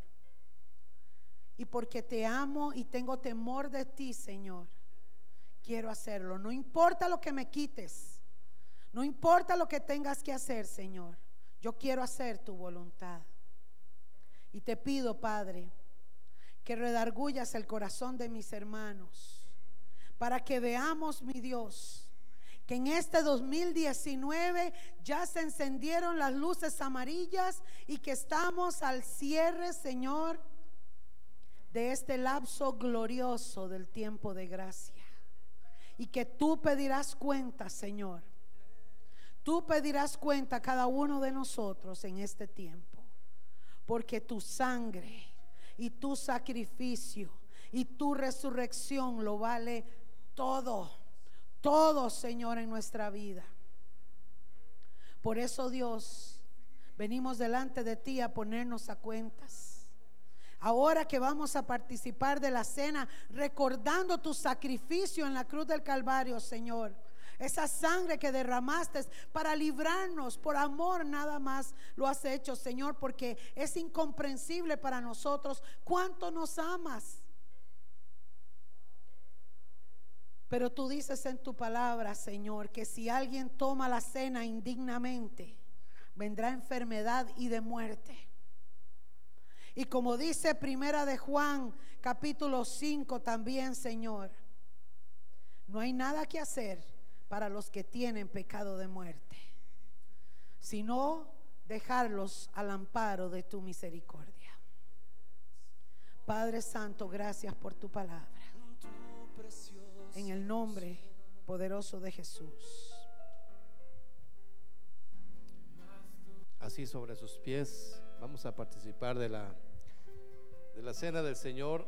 Y porque te amo y tengo temor de ti, Señor. quiero hacerlo. No importa lo que me quites. No importa lo que tengas que hacer, Señor. Yo quiero hacer tu voluntad. Y te pido, Padre, que redargullas el corazón de mis hermanos para que veamos, mi Dios, que en este 2019 ya se encendieron las luces amarillas y que estamos al cierre, Señor, de este lapso glorioso del tiempo de gracia. Y que tú pedirás cuenta, Señor. Tú pedirás cuenta a cada uno de nosotros en este tiempo. Porque tu sangre y tu sacrificio y tu resurrección lo vale todo, todo, Señor, en nuestra vida. Por eso, Dios, venimos delante de ti a ponernos a cuentas. Ahora que vamos a participar de la cena, recordando tu sacrificio en la cruz del Calvario, Señor. Esa sangre que derramaste para librarnos por amor nada más lo has hecho, Señor, porque es incomprensible para nosotros cuánto nos amas. Pero tú dices en tu palabra, Señor, que si alguien toma la cena indignamente, vendrá enfermedad y de muerte. Y como dice Primera de Juan, capítulo 5 también, Señor, no hay nada que hacer para los que tienen pecado de muerte, sino dejarlos al amparo de tu misericordia. Padre Santo, gracias por tu palabra en el nombre poderoso de Jesús. Así sobre sus pies, vamos a participar de la, de la cena del Señor.